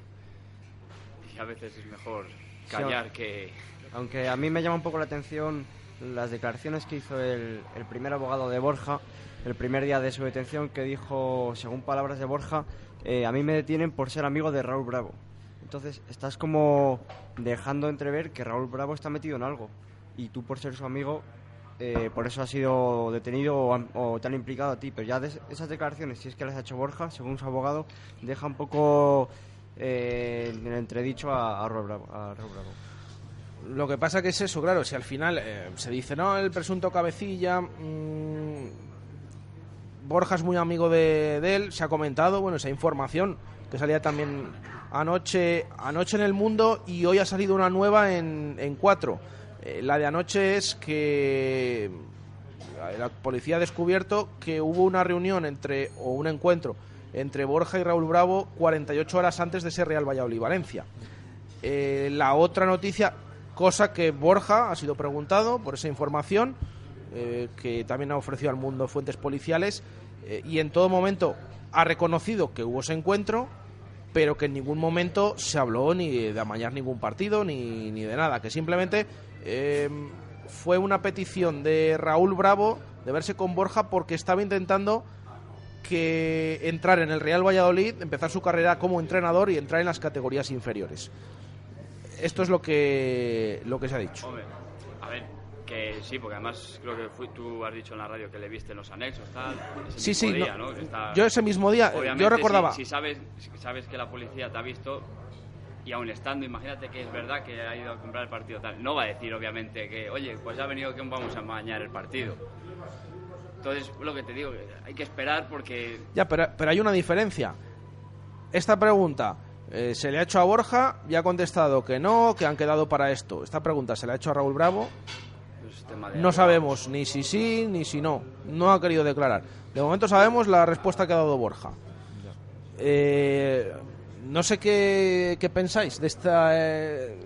[SPEAKER 7] y a veces es mejor callar que...
[SPEAKER 6] Aunque a mí me llama un poco la atención las declaraciones que hizo el, el primer abogado de Borja el primer día de su detención, que dijo, según palabras de Borja, eh, a mí me detienen por ser amigo de Raúl Bravo. Entonces estás como dejando entrever que Raúl Bravo está metido en algo y tú por ser su amigo, eh, por eso has sido detenido o, o te han implicado a ti. Pero ya de es- esas declaraciones, si es que las ha hecho Borja, según su abogado, deja un poco eh, en entredicho a, a Raúl Bravo. a Raúl Bravo.
[SPEAKER 2] Lo que pasa que es eso, claro, si al final eh, se dice, no, el presunto cabecilla, mm, Borja es muy amigo de, de él, se ha comentado, bueno, esa información que salía también anoche, anoche en el mundo y hoy ha salido una nueva en, cuatro. Eh, la de anoche es que la policía ha descubierto que hubo una reunión entre, o un encuentro entre Borja y Raúl Bravo 48 horas antes de ser Real Valladolid-Valencia. Eh, la otra noticia, cosa que Borja ha sido preguntado por esa información, eh, que también ha ofrecido al mundo fuentes policiales, eh, y en todo momento ha reconocido que hubo ese encuentro, pero que en ningún momento se habló ni de amañar ningún partido ni, ni de nada, que simplemente eh, fue una petición de Raúl Bravo de verse con Borja porque estaba intentando que entrar en el Real Valladolid, empezar su carrera como entrenador y entrar en las categorías inferiores. Esto es lo que lo que se ha dicho.
[SPEAKER 7] Que sí, porque además creo que fui- tú has dicho en la radio que le viste en los anexos, tal. ese
[SPEAKER 2] Sí, sí,
[SPEAKER 7] día,
[SPEAKER 2] no,
[SPEAKER 7] ¿no? Que está-
[SPEAKER 2] yo ese mismo día, yo recordaba-
[SPEAKER 7] Si, si sabes, si sabes que la policía te ha visto y aún estando, imagínate que es verdad que ha ido a comprar el partido tal, no va a decir obviamente que, oye, pues ha venido que vamos a mañar el partido. Entonces, lo que te digo, hay que esperar porque
[SPEAKER 2] Ya, pero, pero hay una diferencia. Esta pregunta eh, se le ha hecho a Borja y ha contestado que no, que han quedado para esto. Esta pregunta se le ha hecho a Raúl Bravo.
[SPEAKER 7] Tema de
[SPEAKER 2] No sabemos ni si sí ni si no. No ha querido declarar. De momento sabemos la respuesta que ha dado Borja. Eh, no sé qué, qué pensáis de esta eh,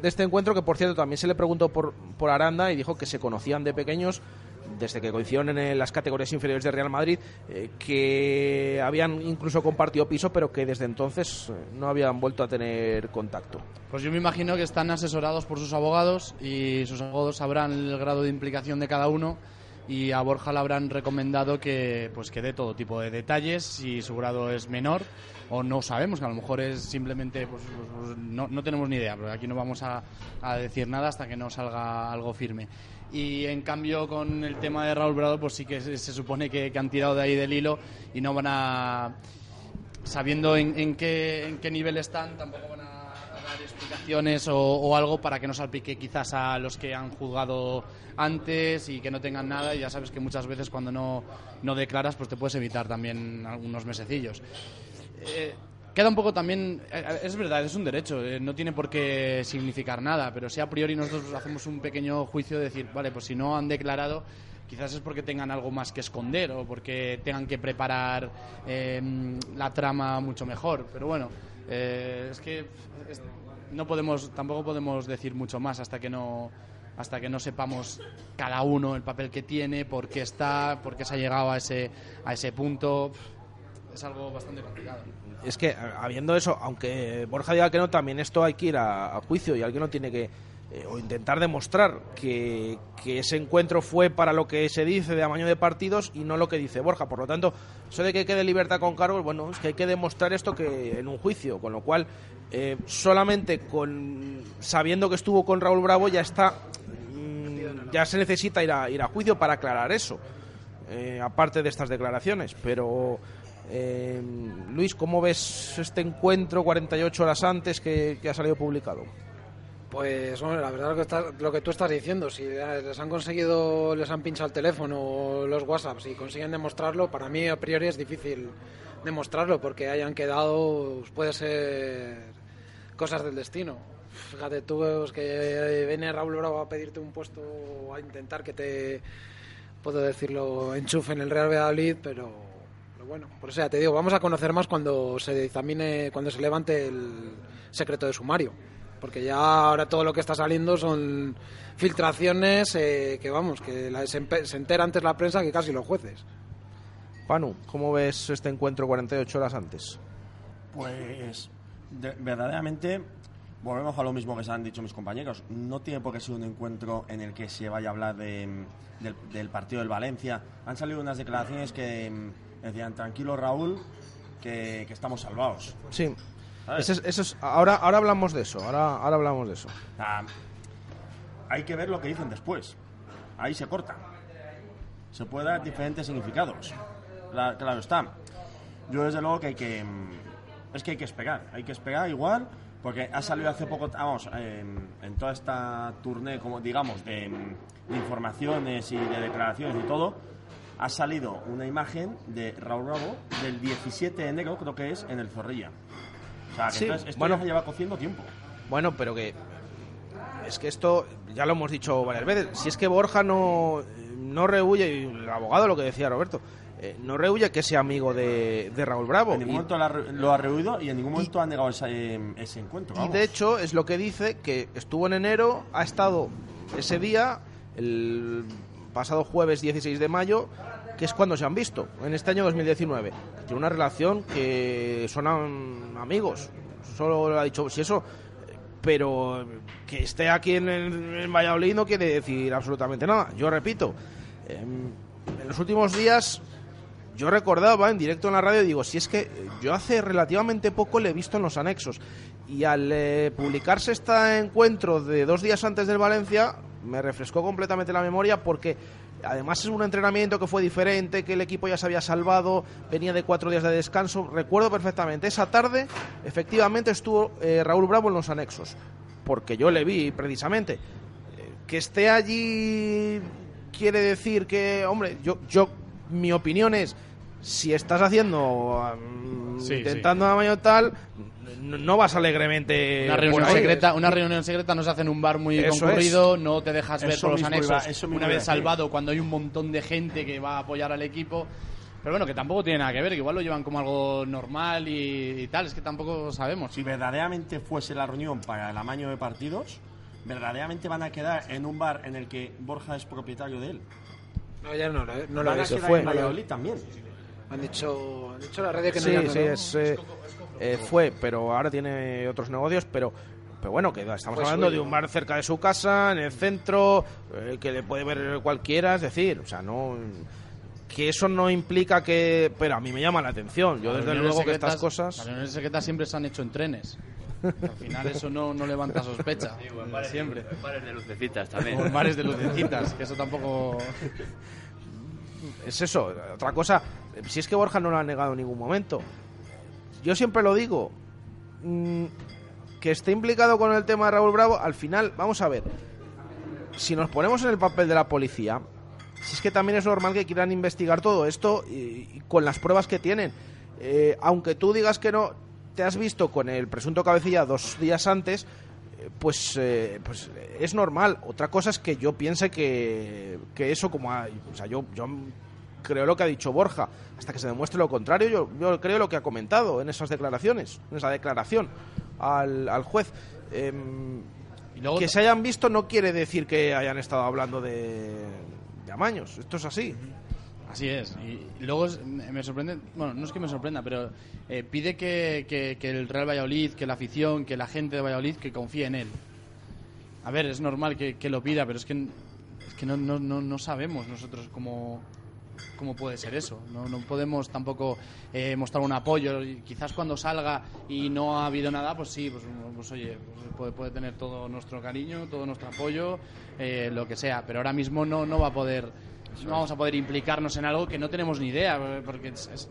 [SPEAKER 2] de este encuentro que por cierto también se le preguntó por, por Aranda y dijo que se conocían de pequeños desde que coincidieron en las categorías inferiores de Real Madrid eh, que habían incluso compartido piso pero que desde entonces eh, no habían vuelto a tener contacto.
[SPEAKER 4] Pues yo me imagino que están asesorados por sus abogados y sus abogados sabrán el grado de implicación de cada uno y a Borja le habrán recomendado que pues que dé todo tipo de detalles si su grado es menor o no sabemos que a lo mejor es simplemente pues, pues, pues, no, no tenemos ni idea porque aquí no vamos a, a decir nada hasta que no salga algo firme y en cambio con el tema de Raúl Bravo pues sí que se, supone que, han tirado de ahí del hilo y no van a sabiendo en, en qué, en qué nivel están, tampoco van a, a dar explicaciones o, o algo para que no salpique quizás a los que han juzgado antes y que no tengan nada. Y ya sabes que muchas veces cuando no, no declaras, pues te puedes evitar también algunos mesecillos. Eh, queda un poco también, eh, es verdad, es un derecho, eh, no tiene por qué significar nada, pero si a priori nosotros hacemos un pequeño juicio de decir, vale, pues si no han declarado, quizás es porque tengan algo más que esconder o porque tengan que preparar eh, la trama mucho mejor. Pero bueno, eh, es que no podemos, tampoco podemos decir mucho más hasta que no hasta que no sepamos cada uno el papel que tiene, por qué está, por qué se ha llegado a ese a ese punto. Es algo bastante complicado.
[SPEAKER 2] Es que, habiendo eso, aunque Borja diga que no, también esto hay que ir a, juicio y alguien no tiene que. eh, o intentar demostrar que, que ese encuentro fue para lo que se dice de amaño de partidos y no lo que dice Borja. Por lo tanto, eso de que quede libertad con cargos, bueno, es que hay que demostrar esto que en un juicio. Con lo cual, eh, solamente con sabiendo que estuvo con Raúl Bravo ya está. mm, ya se necesita ir a, ir a juicio para aclarar eso. eh, aparte de estas declaraciones. Pero, eh, Luis, ¿cómo ves este encuentro 48 horas antes que, que ha salido publicado?
[SPEAKER 3] Pues bueno, la verdad lo que, lo que tú estás diciendo, si les han conseguido, les han pinchado el teléfono o los WhatsApps y consiguen demostrarlo, para mí a priori es difícil demostrarlo porque hayan quedado, pues, puede ser cosas del destino. Fíjate tú es que viene Raúl Bravo a pedirte un puesto a intentar que te, puedo decirlo, enchufe en el Real Valladolid, pero, pero bueno, por eso ya te digo, vamos a conocer más cuando se dictamine, cuando se levante el secreto de sumario porque ya ahora todo lo que está saliendo son filtraciones eh, que vamos, que la- se, se entera antes la prensa que casi los jueces.
[SPEAKER 2] Panu, ¿cómo ves este encuentro 48 horas antes?
[SPEAKER 5] Pues de- verdaderamente volvemos a lo mismo que se han dicho mis compañeros. No tiene por qué ser un encuentro en el que se vaya a hablar de, del, del partido del Valencia. Han salido unas declaraciones que decían, tranquilo Raúl, que, que estamos salvados.
[SPEAKER 2] Sí. Ese es- eso es- ahora, ahora hablamos de eso, ahora, ahora hablamos de eso.
[SPEAKER 5] Hay que ver lo que dicen después. Ahí se corta. Se puede dar diferentes significados. Cla- Claro, está. Yo desde luego que hay que... mm, Es que hay que esperar. Hay que esperar igual porque ha salido hace poco, vamos, en, en toda esta tournée, como digamos, de, mm, de informaciones y de declaraciones y todo, ha salido una imagen de Raúl Bravo del 17 de enero, creo que es, en el Zorrilla. O sea, que
[SPEAKER 2] Sí,
[SPEAKER 5] entonces esto
[SPEAKER 2] bueno.
[SPEAKER 5] ya se lleva cociendo tiempo.
[SPEAKER 2] Bueno, pero que es que esto ya lo hemos dicho varias veces. Si es que Borja no, no rehuye, y el abogado lo que decía Roberto, eh, no rehuye que sea amigo de, de Raúl Bravo.
[SPEAKER 5] En ningún
[SPEAKER 2] Y-
[SPEAKER 5] momento lo ha, re- lo ha rehuido y en ningún momento ha negado esa- eh, ese encuentro.
[SPEAKER 2] Y de hecho es lo que dice que estuvo en enero, ha estado ese día, el pasado jueves 16 de mayo, que es cuando se han visto, en este año 2019. Tiene una relación que son am- amigos, solo lo ha dicho, si eso, pero que esté aquí en, el- en Valladolid no quiere decir absolutamente nada. Yo repito, em, en los últimos días yo recordaba en directo en la radio, digo, si es que yo hace relativamente poco le he visto en los anexos. Y al eh, publicarse este encuentro de dos días antes del Valencia, me refrescó completamente la memoria porque además es un entrenamiento que fue diferente, que el equipo ya se había salvado, venía de cuatro días de descanso. Recuerdo perfectamente, esa tarde efectivamente estuvo eh, Raúl Bravo en los anexos, porque yo le vi precisamente. Eh, Que esté allí quiere decir que, hombre, yo, yo mi opinión es, si estás haciendo, um,
[SPEAKER 4] Sí,
[SPEAKER 2] intentando amaño tal, no, no vas alegremente
[SPEAKER 4] Una reunión, secreta, una reunión secreta no se hace en un bar muy
[SPEAKER 2] Eso
[SPEAKER 4] concurrido, no te dejas ver
[SPEAKER 5] Eso
[SPEAKER 4] por los anexos
[SPEAKER 5] iba- eso mismo
[SPEAKER 4] una vez salvado cuando hay un montón de gente que va a apoyar al equipo. Pero bueno, que tampoco tiene nada que ver, que igual lo llevan como algo normal y, y tal, es que tampoco sabemos.
[SPEAKER 5] Si verdaderamente fuese la reunión para el amaño de partidos, verdaderamente van a quedar en un bar en el que Borja es propietario de él.
[SPEAKER 3] No, ya no, lo- no lo
[SPEAKER 5] van
[SPEAKER 3] he
[SPEAKER 5] a
[SPEAKER 3] visto.
[SPEAKER 5] quedar
[SPEAKER 2] fue.
[SPEAKER 5] en Valladolid también.
[SPEAKER 3] Han dicho, han dicho la red que no
[SPEAKER 2] Sí, sí, es, eh, eh, fue, pero ahora tiene otros negocios, pero pero bueno, que estamos
[SPEAKER 3] Fue
[SPEAKER 2] hablando
[SPEAKER 3] suyo.
[SPEAKER 2] de un bar cerca de su casa, en el centro, eh, que le puede ver cualquiera, es decir, o sea, no que eso no implica que, pero a mí me llama la atención. Yo desde luego que estas cosas
[SPEAKER 4] Las reuniones secretas siempre se han hecho en trenes. Al final eso no, no levanta sospecha. siempre.
[SPEAKER 7] Bares de lucecitas también.
[SPEAKER 4] O en bares de lucecitas, que eso tampoco...
[SPEAKER 2] es eso, otra cosa, si es que Borja no lo ha negado en ningún momento. Yo siempre lo digo, mm, que esté implicado con el tema de Raúl Bravo, al final, vamos a ver, si nos ponemos en el papel de la policía, si es que también es normal que quieran investigar todo esto y, con las pruebas que tienen. Eh, aunque tú digas que no, te has visto con el presunto cabecilla dos días antes, eh, pues, eh, pues es normal. Otra cosa es que yo piense que, que eso como hay, o sea, yo creo lo que ha dicho Borja, hasta que se demuestre lo contrario, yo, yo creo lo que ha comentado en esas declaraciones, en esa declaración al, al juez. Em,
[SPEAKER 4] Y luego
[SPEAKER 2] que se hayan visto no quiere decir que hayan estado hablando de, de amaños, esto es así.
[SPEAKER 4] Así es. Y luego me sorprende, bueno, no es que me sorprenda, pero eh, pide que, que- que el Real Valladolid, que la afición, que la gente de Valladolid, que confíe en él. A ver, es normal que, que lo pida, pero es que, es que no, no, no, no sabemos nosotros cómo, cómo puede ser eso. No, no podemos tampoco eh, mostrar un apoyo. Quizás cuando salga y no ha habido nada, pues sí, pues, pues, oye, pues puede, puede tener todo nuestro cariño, todo nuestro apoyo, eh, lo que sea. Pero ahora mismo no, no va a poder, no vamos a poder implicarnos en algo que no tenemos ni idea, porque es- es-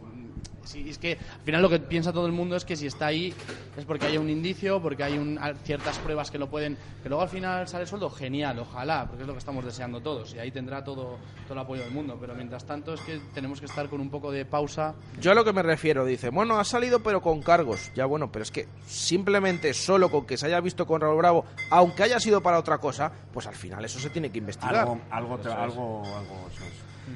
[SPEAKER 4] Sí, es que al final lo que piensa todo el mundo es que si está ahí es porque hay un indicio, porque hay un- ciertas pruebas que lo pueden. Que luego al final sale sueldo, genial, ojalá, porque es lo que estamos deseando todos y ahí tendrá todo, todo el apoyo del mundo. Pero mientras tanto es que tenemos que estar con un poco de pausa.
[SPEAKER 2] Yo a lo que me refiero, dice, bueno, ha salido pero con cargos. Ya bueno, pero es que simplemente solo con que se haya visto con Raúl Bravo, aunque haya sido para otra cosa, pues al final eso se tiene que investigar.
[SPEAKER 5] Algo, algo, te- algo, algo,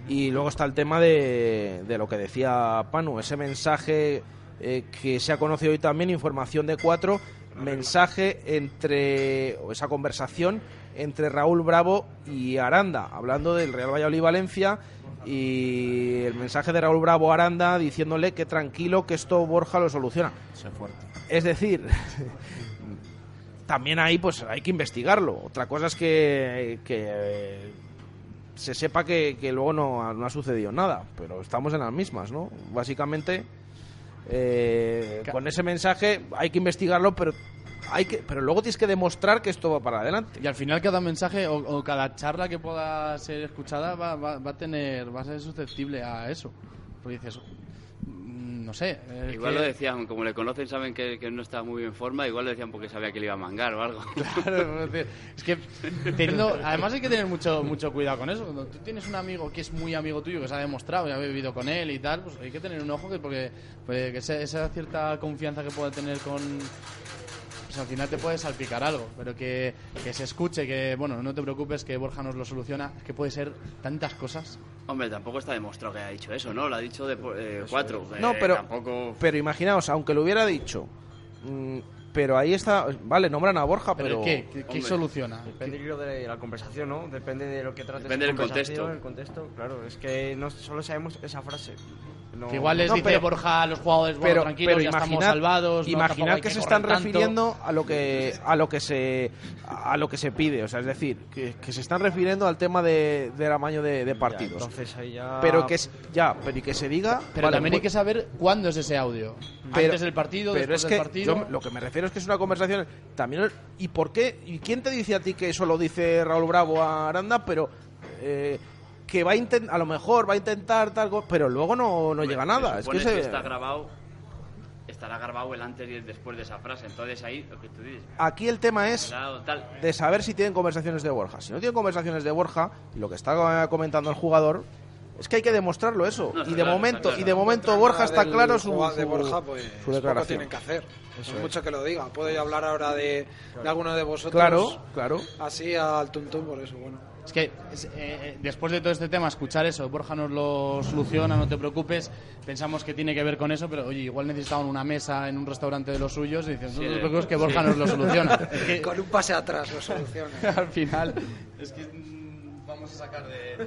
[SPEAKER 2] Y luego está el tema de, de lo que decía Panu, ese mensaje eh, que se ha conocido hoy también, información de cuatro, mensaje entre, o esa conversación entre Raúl Bravo y Aranda, hablando del Real Valladolid Valencia y el mensaje de Raúl Bravo a Aranda diciéndole que tranquilo que esto Borja lo soluciona. Es decir, también ahí pues hay que investigarlo. Otra cosa es que, que, se sepa que, que luego no, ha- no ha sucedido nada, pero estamos en las mismas, ¿no? Básicamente, eh, con ese mensaje hay que investigarlo, pero hay que, pero luego tienes que demostrar que esto va para adelante.
[SPEAKER 4] Y al final cada mensaje o, o cada charla que pueda ser escuchada va, va- va a tener, va a ser susceptible a eso. Porque dices, no sé.
[SPEAKER 7] Igual
[SPEAKER 4] que-
[SPEAKER 7] lo decían, como le conocen, saben que, que no está muy en forma, igual lo decían porque sabía que le iba a mangar o algo.
[SPEAKER 4] Claro, es que teniendo, además hay que tener mucho mucho cuidado con eso. Cuando tú tienes un amigo que es muy amigo tuyo, que se ha demostrado, ya ha vivido con él y tal, pues hay que tener un ojo que porque que esa, esa cierta confianza que pueda tener con pues al final te puede salpicar algo, pero que, que se escuche, que bueno, no te preocupes, que Borja nos lo soluciona, es que puede ser tantas cosas.
[SPEAKER 7] Hombre, tampoco está demostrado que haya dicho eso, ¿no? Lo ha dicho de eh, cuatro.
[SPEAKER 2] No,
[SPEAKER 7] Eh,
[SPEAKER 2] pero,
[SPEAKER 7] Tampoco...
[SPEAKER 2] pero imaginaos, aunque lo hubiera dicho, mm, pero ahí está, vale, nombran a Borja,
[SPEAKER 4] Pero,
[SPEAKER 2] pero...
[SPEAKER 4] ¿qué? ¿Qué, soluciona?
[SPEAKER 6] Depende de la conversación, ¿no? Depende de lo que trates
[SPEAKER 7] Depende
[SPEAKER 6] de
[SPEAKER 7] del contexto.
[SPEAKER 6] el contexto, claro. Es que no solo sabemos esa frase. No-
[SPEAKER 4] Que igual les
[SPEAKER 2] No,
[SPEAKER 4] dice
[SPEAKER 2] pero-
[SPEAKER 4] Borja a los jugadores, bueno,
[SPEAKER 2] pero,
[SPEAKER 4] tranquilos,
[SPEAKER 2] pero
[SPEAKER 4] ya estamos
[SPEAKER 2] imaginad,
[SPEAKER 4] salvados. no,
[SPEAKER 2] imaginad que, se están
[SPEAKER 4] tanto.
[SPEAKER 2] refiriendo a lo que a lo que se a lo que se pide, o sea, es decir, que, que se están refiriendo al tema de, del amaño de, de
[SPEAKER 6] Ya,
[SPEAKER 2] partidos.
[SPEAKER 6] entonces ahí ya...
[SPEAKER 2] pero que es ya, pero y que se diga,
[SPEAKER 4] Pero
[SPEAKER 2] vale,
[SPEAKER 4] también hay que saber cuándo es ese audio.
[SPEAKER 2] pero-
[SPEAKER 4] Antes del partido,
[SPEAKER 2] pero
[SPEAKER 4] después
[SPEAKER 2] es
[SPEAKER 4] del
[SPEAKER 2] que
[SPEAKER 4] partido.
[SPEAKER 2] yo lo que me refiero es que es una conversación también y por qué y quién te dice a ti que eso lo dice Raúl Bravo a Aranda, pero eh, que va a intentar, a lo mejor va a intentar tal, pero luego no, no llega a nada. Es que se-
[SPEAKER 7] está grabado, estará grabado el antes y el después de esa frase. Entonces ahí, lo que tú dices,
[SPEAKER 2] aquí el tema es de saber si tienen conversaciones de Borja. Si no tienen conversaciones de Borja, y lo que está comentando el jugador, es que hay que demostrarlo eso.
[SPEAKER 7] No,
[SPEAKER 2] y de
[SPEAKER 7] claro,
[SPEAKER 2] momento,
[SPEAKER 7] claro.
[SPEAKER 2] y de momento
[SPEAKER 3] Contra
[SPEAKER 2] Borja está claro su,
[SPEAKER 3] de Borja, pues
[SPEAKER 2] su declaración.
[SPEAKER 3] tienen que hacer. Por mucho que lo diga. Puedo yo hablar ahora de, de alguno de vosotros.
[SPEAKER 2] Claro, claro.
[SPEAKER 3] Así al tuntún, por eso, bueno.
[SPEAKER 4] Es que eh, eh, después de todo este tema, escuchar eso, Borja nos lo soluciona, no te preocupes, pensamos que tiene que ver con eso, pero oye, igual necesitaban una mesa en un restaurante de los suyos y dicen, no te preocupes que Borja
[SPEAKER 7] sí.
[SPEAKER 4] nos lo soluciona. Es que
[SPEAKER 3] Con un pase atrás lo soluciona.
[SPEAKER 4] al final es que mm, vamos a sacar de,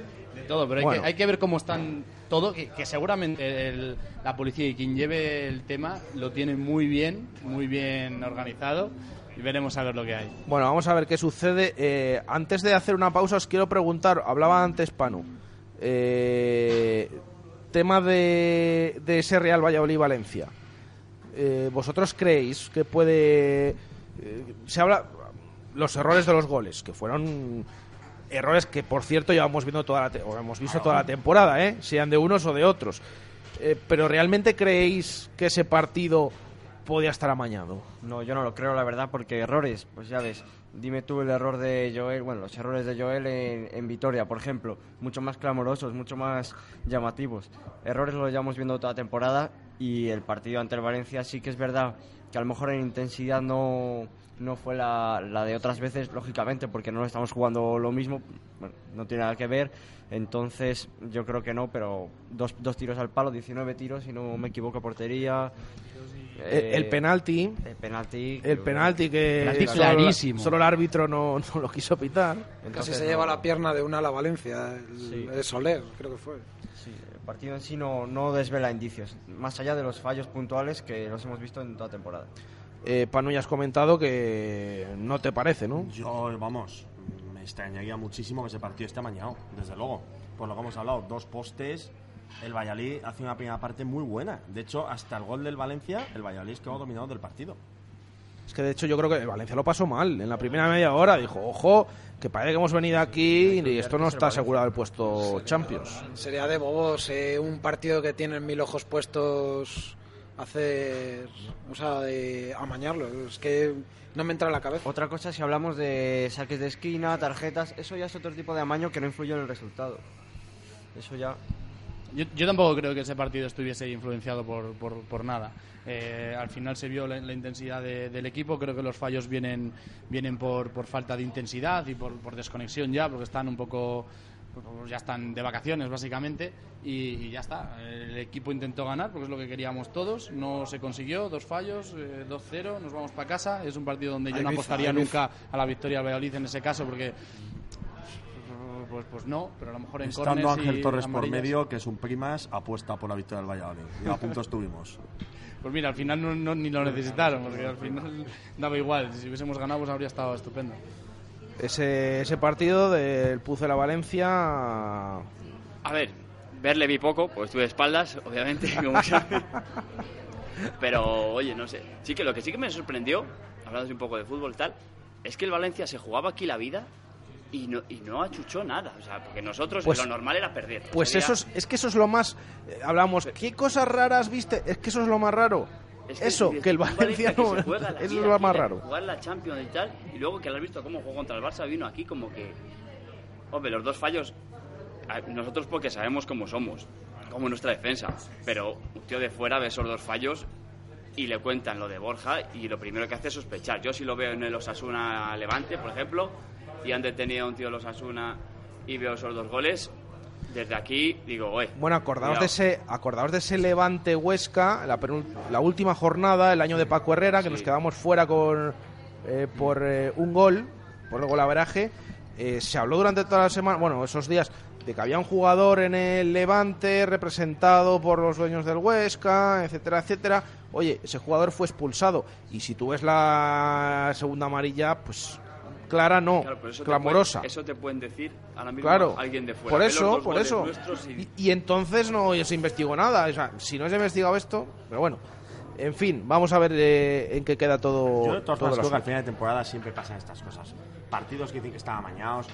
[SPEAKER 4] de todo, pero hay,
[SPEAKER 2] Bueno.
[SPEAKER 4] que, hay que ver cómo están todo, que, que seguramente el- la policía y quien lleve el tema lo tiene muy bien, muy bien organizado y veremos a ver lo que hay.
[SPEAKER 2] Bueno, vamos a ver qué sucede. Eh, antes de hacer una pausa, os quiero preguntar, hablaba antes Panu, eh, tema de, de ese Real Valladolid-Valencia. Eh, ¿Vosotros creéis que puede... se habla... Los errores de los goles, que fueron errores que, por cierto, llevamos viendo toda la te- o hemos visto toda la temporada, ¿eh? sean de unos o de otros. Pero ¿realmente creéis que ese partido podía estar amañado?
[SPEAKER 6] No, yo no lo creo, la verdad, porque errores, pues ya ves, dime tú el error de Joel, bueno, los errores de Joel en, Vitoria, por ejemplo, mucho más clamorosos, mucho más llamativos. Errores los llevamos viendo toda temporada y el partido ante el Valencia sí que es verdad que a lo mejor en intensidad no, no fue la, la de otras veces, lógicamente, porque no estamos jugando lo mismo, no tiene nada que ver. Entonces, yo creo que no, pero dos, dos tiros al palo, 19 tiros, si no me equivoco, a portería.
[SPEAKER 2] El, el
[SPEAKER 6] Eh,
[SPEAKER 2] penalti,
[SPEAKER 6] el penalti.
[SPEAKER 2] el penalti que
[SPEAKER 4] Penalti
[SPEAKER 2] solo,
[SPEAKER 4] clarísimo.
[SPEAKER 2] solo el árbitro no, no lo quiso pitar.
[SPEAKER 3] Casi
[SPEAKER 6] Entonces,
[SPEAKER 3] se
[SPEAKER 6] no.
[SPEAKER 3] lleva la pierna de una a la Valencia, el,
[SPEAKER 6] Sí.
[SPEAKER 3] el Soler, creo que fue.
[SPEAKER 6] Sí, el partido en sí no, no desvela indicios, más allá de los fallos puntuales que los hemos visto en toda temporada.
[SPEAKER 2] Eh, Panu, ya has comentado que no te parece, ¿no?
[SPEAKER 5] Yo, vamos, me extrañaría muchísimo que ese partido esté amañado, desde luego. Por lo que hemos hablado, dos postes. El Valladolid hace una primera parte muy buena. De hecho, hasta el gol del Valencia, el Valladolid quedó dominado del partido.
[SPEAKER 2] Es que de hecho yo creo que el Valencia lo pasó mal. En la primera media hora dijo, ojo, que parece que hemos venido aquí y esto no está asegurado el puesto Champions.
[SPEAKER 3] Sería de bobos eh, un partido que tienen mil ojos puestos hacer, o sea, de amañarlo. Es que no me entra en la cabeza.
[SPEAKER 6] Otra cosa, si hablamos de saques de esquina, tarjetas, eso ya es otro tipo de amaño que no influye en el resultado. Eso ya
[SPEAKER 4] Yo, yo tampoco creo que ese partido estuviese influenciado por, por, por nada. Eh, al final se vio la, la intensidad de- del equipo. Creo que los fallos vienen, vienen por, por falta de intensidad y por, por desconexión ya, porque están un poco. pues ya están de vacaciones básicamente y, y ya está. El equipo intentó ganar porque es lo que queríamos todos. No se consiguió, dos fallos, eh, 2-0, nos vamos para casa. Es un partido donde yo no apostaría nunca a la victoria del Valladolid en ese caso porque pues, pues no, pero a lo mejor en
[SPEAKER 5] Estando Ángel Torres por medio, que es un primas, apuesta por la victoria del Valladolid. Y a punto estuvimos.
[SPEAKER 4] Pues mira, al final no, no- ni lo necesitaron, porque al final daba igual. Si hubiésemos ganado, pues habría estado estupendo.
[SPEAKER 2] Ese, ese partido del Puce la Valencia...
[SPEAKER 7] A ver, verle vi poco, pues estuve de espaldas, obviamente, como sabe. Pero, oye, no sé. Sí que lo que sí que me sorprendió, hablando así un poco de fútbol y tal, es que el Valencia se jugaba aquí la vida y no, y no achuchó nada. O sea, porque nosotros
[SPEAKER 2] Pues-
[SPEAKER 7] lo normal era perder.
[SPEAKER 2] Pues
[SPEAKER 7] Sería-
[SPEAKER 2] eso es, es que eso es lo más... eh, hablamos, ¿qué cosas raras viste? Es que eso es lo más raro.
[SPEAKER 7] Es
[SPEAKER 2] eso, que el Valencia no... Eso es lo más raro.
[SPEAKER 7] Jugar la Champions y tal, y luego que lo has visto cómo jugó contra el Barça, vino aquí como que... Hombre, los dos fallos, nosotros porque sabemos cómo somos, como nuestra defensa, pero un tío de fuera ve esos dos fallos y le cuentan lo de Borja y lo primero que hace es sospechar. Yo si lo veo en el Osasuna Levante, por ejemplo, y han detenido a un tío del Osasuna y veo esos dos goles, desde aquí digo, oye...
[SPEAKER 2] Bueno, acordaos
[SPEAKER 7] cuidado".
[SPEAKER 2] de ese, acordaos de ese Levante Huesca, la, la última jornada, el año de Paco Herrera, que nos quedamos fuera con eh, por eh, un gol, por el golaveraje. Eh, se habló durante toda la semana, bueno, esos días, de que había un jugador en el Levante representado por los dueños del Huesca, etcétera, etcétera. Oye, ese jugador fue expulsado. Y si tú ves la segunda amarilla, pues clara no,
[SPEAKER 7] Claro, pero eso te
[SPEAKER 2] clamorosa.
[SPEAKER 7] pueden- eso te pueden decir ahora mismo
[SPEAKER 2] Claro,
[SPEAKER 7] alguien de fuera.
[SPEAKER 2] por
[SPEAKER 7] los
[SPEAKER 2] eso, por eso.
[SPEAKER 7] y-
[SPEAKER 2] Y, y entonces no se investigó nada. O sea, si no se ha investigado esto, pero bueno. En fin, vamos a ver eh, en qué queda todo.
[SPEAKER 5] Yo de todas
[SPEAKER 2] todo
[SPEAKER 5] que al final de temporada siempre pasan estas cosas. Partidos que dicen que están amañados.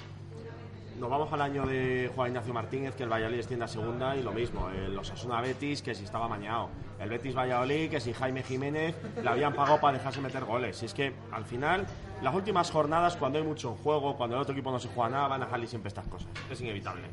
[SPEAKER 5] Nos vamos al año de Juan Ignacio Martínez, que el Valladolid desciende a segunda, y lo mismo. El Osasuna Betis, que si estaba amañado. El Betis Valladolid, que si Jaime Jiménez le habían pagado para dejarse meter goles. Y es que al final, las últimas jornadas, cuando hay mucho juego, cuando el otro equipo no se juega nada, van a salir siempre estas cosas. Es inevitable.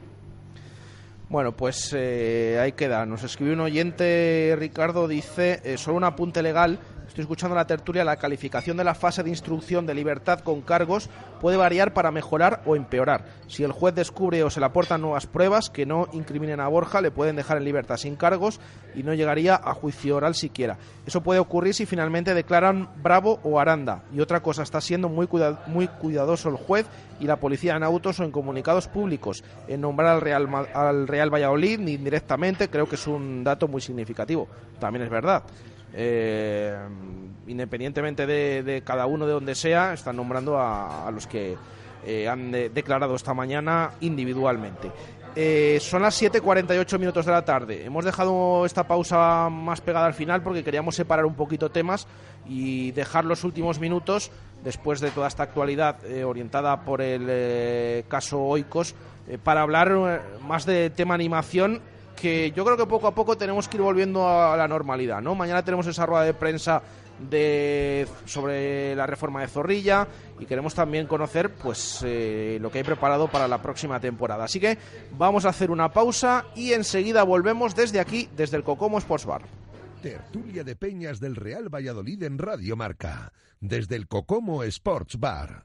[SPEAKER 2] Bueno, pues eh, ahí queda. Nos escribió un oyente, Ricardo, dice, eh, solo un apunte legal. Estoy escuchando la tertulia, la calificación de la fase de instrucción de libertad con cargos puede variar para mejorar o empeorar. Si el juez descubre o se le aportan nuevas pruebas que no incriminen a Borja, le pueden dejar en libertad sin cargos y no llegaría a juicio oral siquiera. Eso puede ocurrir si finalmente declaran Bravo o Aranda. Y otra cosa, está siendo muy, cuida- muy cuidadoso el juez y la policía en autos o en comunicados públicos en nombrar al Real, al Real Valladolid ni indirectamente creo que es un dato muy significativo. También es verdad. Eh, independientemente de, cada uno de donde sea, están nombrando a, los que eh, han de- declarado esta mañana individualmente. Eh, son las 7.48 minutos de la tarde. Hemos dejado esta pausa más pegada al final porque queríamos separar un poquito temas y dejar los últimos minutos, después de toda esta actualidad orientada por el caso Oikos, para hablar más de tema animación que yo creo que poco a poco tenemos que ir volviendo a la normalidad, ¿no? Mañana tenemos esa rueda de prensa de sobre la reforma de Zorrilla y queremos también conocer pues eh, lo que hay preparado para la próxima temporada. Así que vamos a hacer una pausa y enseguida volvemos desde aquí, desde el Cocomo Sports Bar.
[SPEAKER 1] Tertulia de Peñas del Real Valladolid en Radio Marca, desde el Cocomo Sports Bar.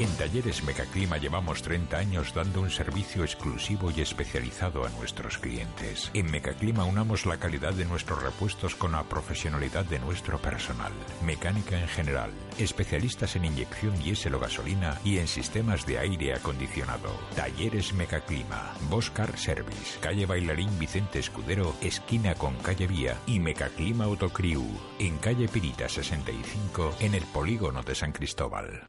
[SPEAKER 8] En Talleres Mecaclima llevamos 30 años dando un servicio exclusivo y especializado a nuestros clientes. En Mecaclima unamos la calidad de nuestros repuestos con la profesionalidad de nuestro personal. Mecánica en general, especialistas en inyección diésel o gasolina y en sistemas de aire acondicionado. Talleres Mecaclima, Boscar Service, calle Bailarín Vicente Escudero, esquina con calle Vía y Mecaclima Autocriu, en calle Pirita 65, en el polígono de San Cristóbal.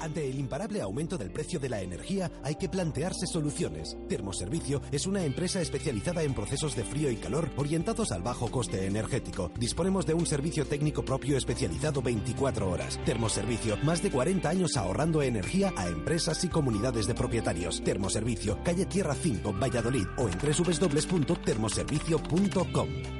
[SPEAKER 9] Ante el imparable aumento del precio de la energía hay que plantearse soluciones. Termoservicio es una empresa especializada en procesos de frío y calor orientados al bajo coste energético. Disponemos de un servicio técnico propio especializado 24 horas. Termoservicio, más de 40 años ahorrando energía a empresas y comunidades de propietarios. Termoservicio, calle Tierra 5, Valladolid o en www.termoservicio.com.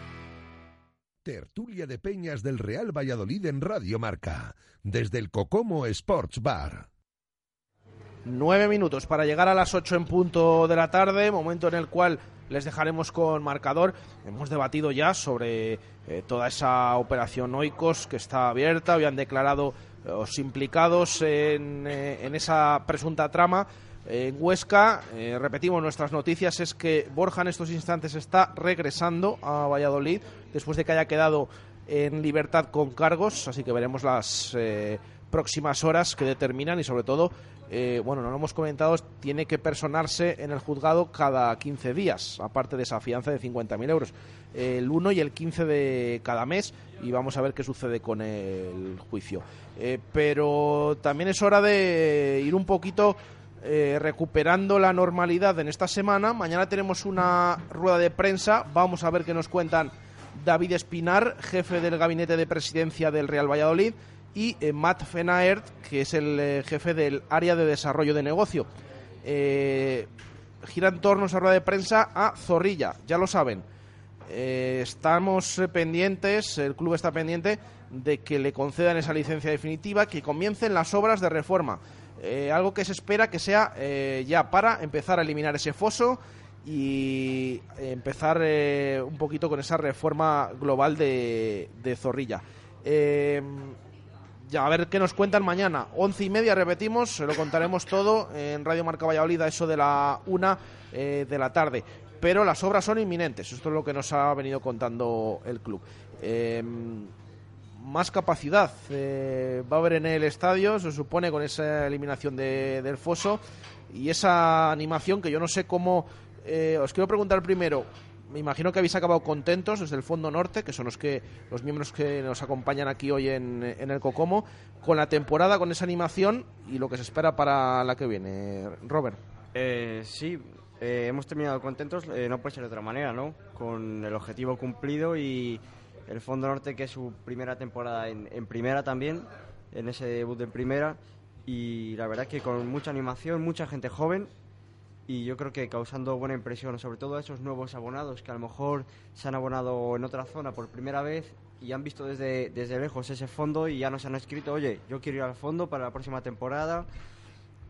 [SPEAKER 1] Tertulia de Peñas del Real Valladolid en Radio Marca, desde el Cocomo Sports Bar.
[SPEAKER 2] Nueve minutos para llegar a las ocho en punto de la tarde, momento en el cual les dejaremos con marcador. Hemos debatido ya sobre eh, toda esa operación Oikos que está abierta. Habían declarado eh, los implicados en, eh, en esa presunta trama. En Huesca, eh, repetimos nuestras noticias, es que Borja en estos instantes está regresando a Valladolid después de que haya quedado en libertad con cargos, así que veremos las eh, próximas horas que determinan y sobre todo, eh, bueno, no lo hemos comentado, tiene que personarse en el juzgado cada 15 días, aparte de esa fianza de 50.000 euros, el 1 y el 15 de cada mes y vamos a ver qué sucede con el juicio. Pero también es hora de ir un poquito eh, recuperando la normalidad en esta semana. Mañana tenemos una rueda de prensa. Vamos a ver qué nos cuentan David Espinar, jefe del gabinete de presidencia del Real Valladolid, y eh, Matt Fenaert, que es el eh, jefe del área de desarrollo de negocio. Gira en torno a esa rueda de prensa a Zorrilla, ya lo saben. Estamos pendientes, el club está pendiente de que le concedan esa licencia definitiva, que comiencen las obras de reforma. Eh, algo que se espera que sea eh, ya para empezar a eliminar ese foso y empezar eh, un poquito con esa reforma global de, de Zorrilla. Eh, ya a ver qué nos cuentan mañana. Once y media, repetimos, se lo contaremos todo en Radio Marca Valladolid a eso de la una de la tarde. Pero las obras son inminentes, esto es lo que nos ha venido contando el club. Más capacidad eh, va a haber en el estadio, se supone, con esa eliminación de- del foso y esa animación que yo no sé cómo. eh, os quiero preguntar primero. Me imagino que habéis acabado contentos desde el Fondo Norte, que son los que los miembros que nos acompañan aquí hoy en, en el Cocomo, con la temporada, con esa animación y lo que se espera para la que viene. Robert.
[SPEAKER 6] Eh, sí, eh, hemos terminado contentos, no puede ser de otra manera, ¿no? Con el objetivo cumplido y el Fondo Norte, que es su primera temporada en, primera también, en ese debut en primera. Y la verdad que con mucha animación, mucha gente joven. Y yo creo que causando buena impresión, sobre todo a esos nuevos abonados que a lo mejor se han abonado en otra zona por primera vez y han visto desde, desde lejos ese fondo y ya nos han escrito, oye, yo quiero ir al fondo para la próxima temporada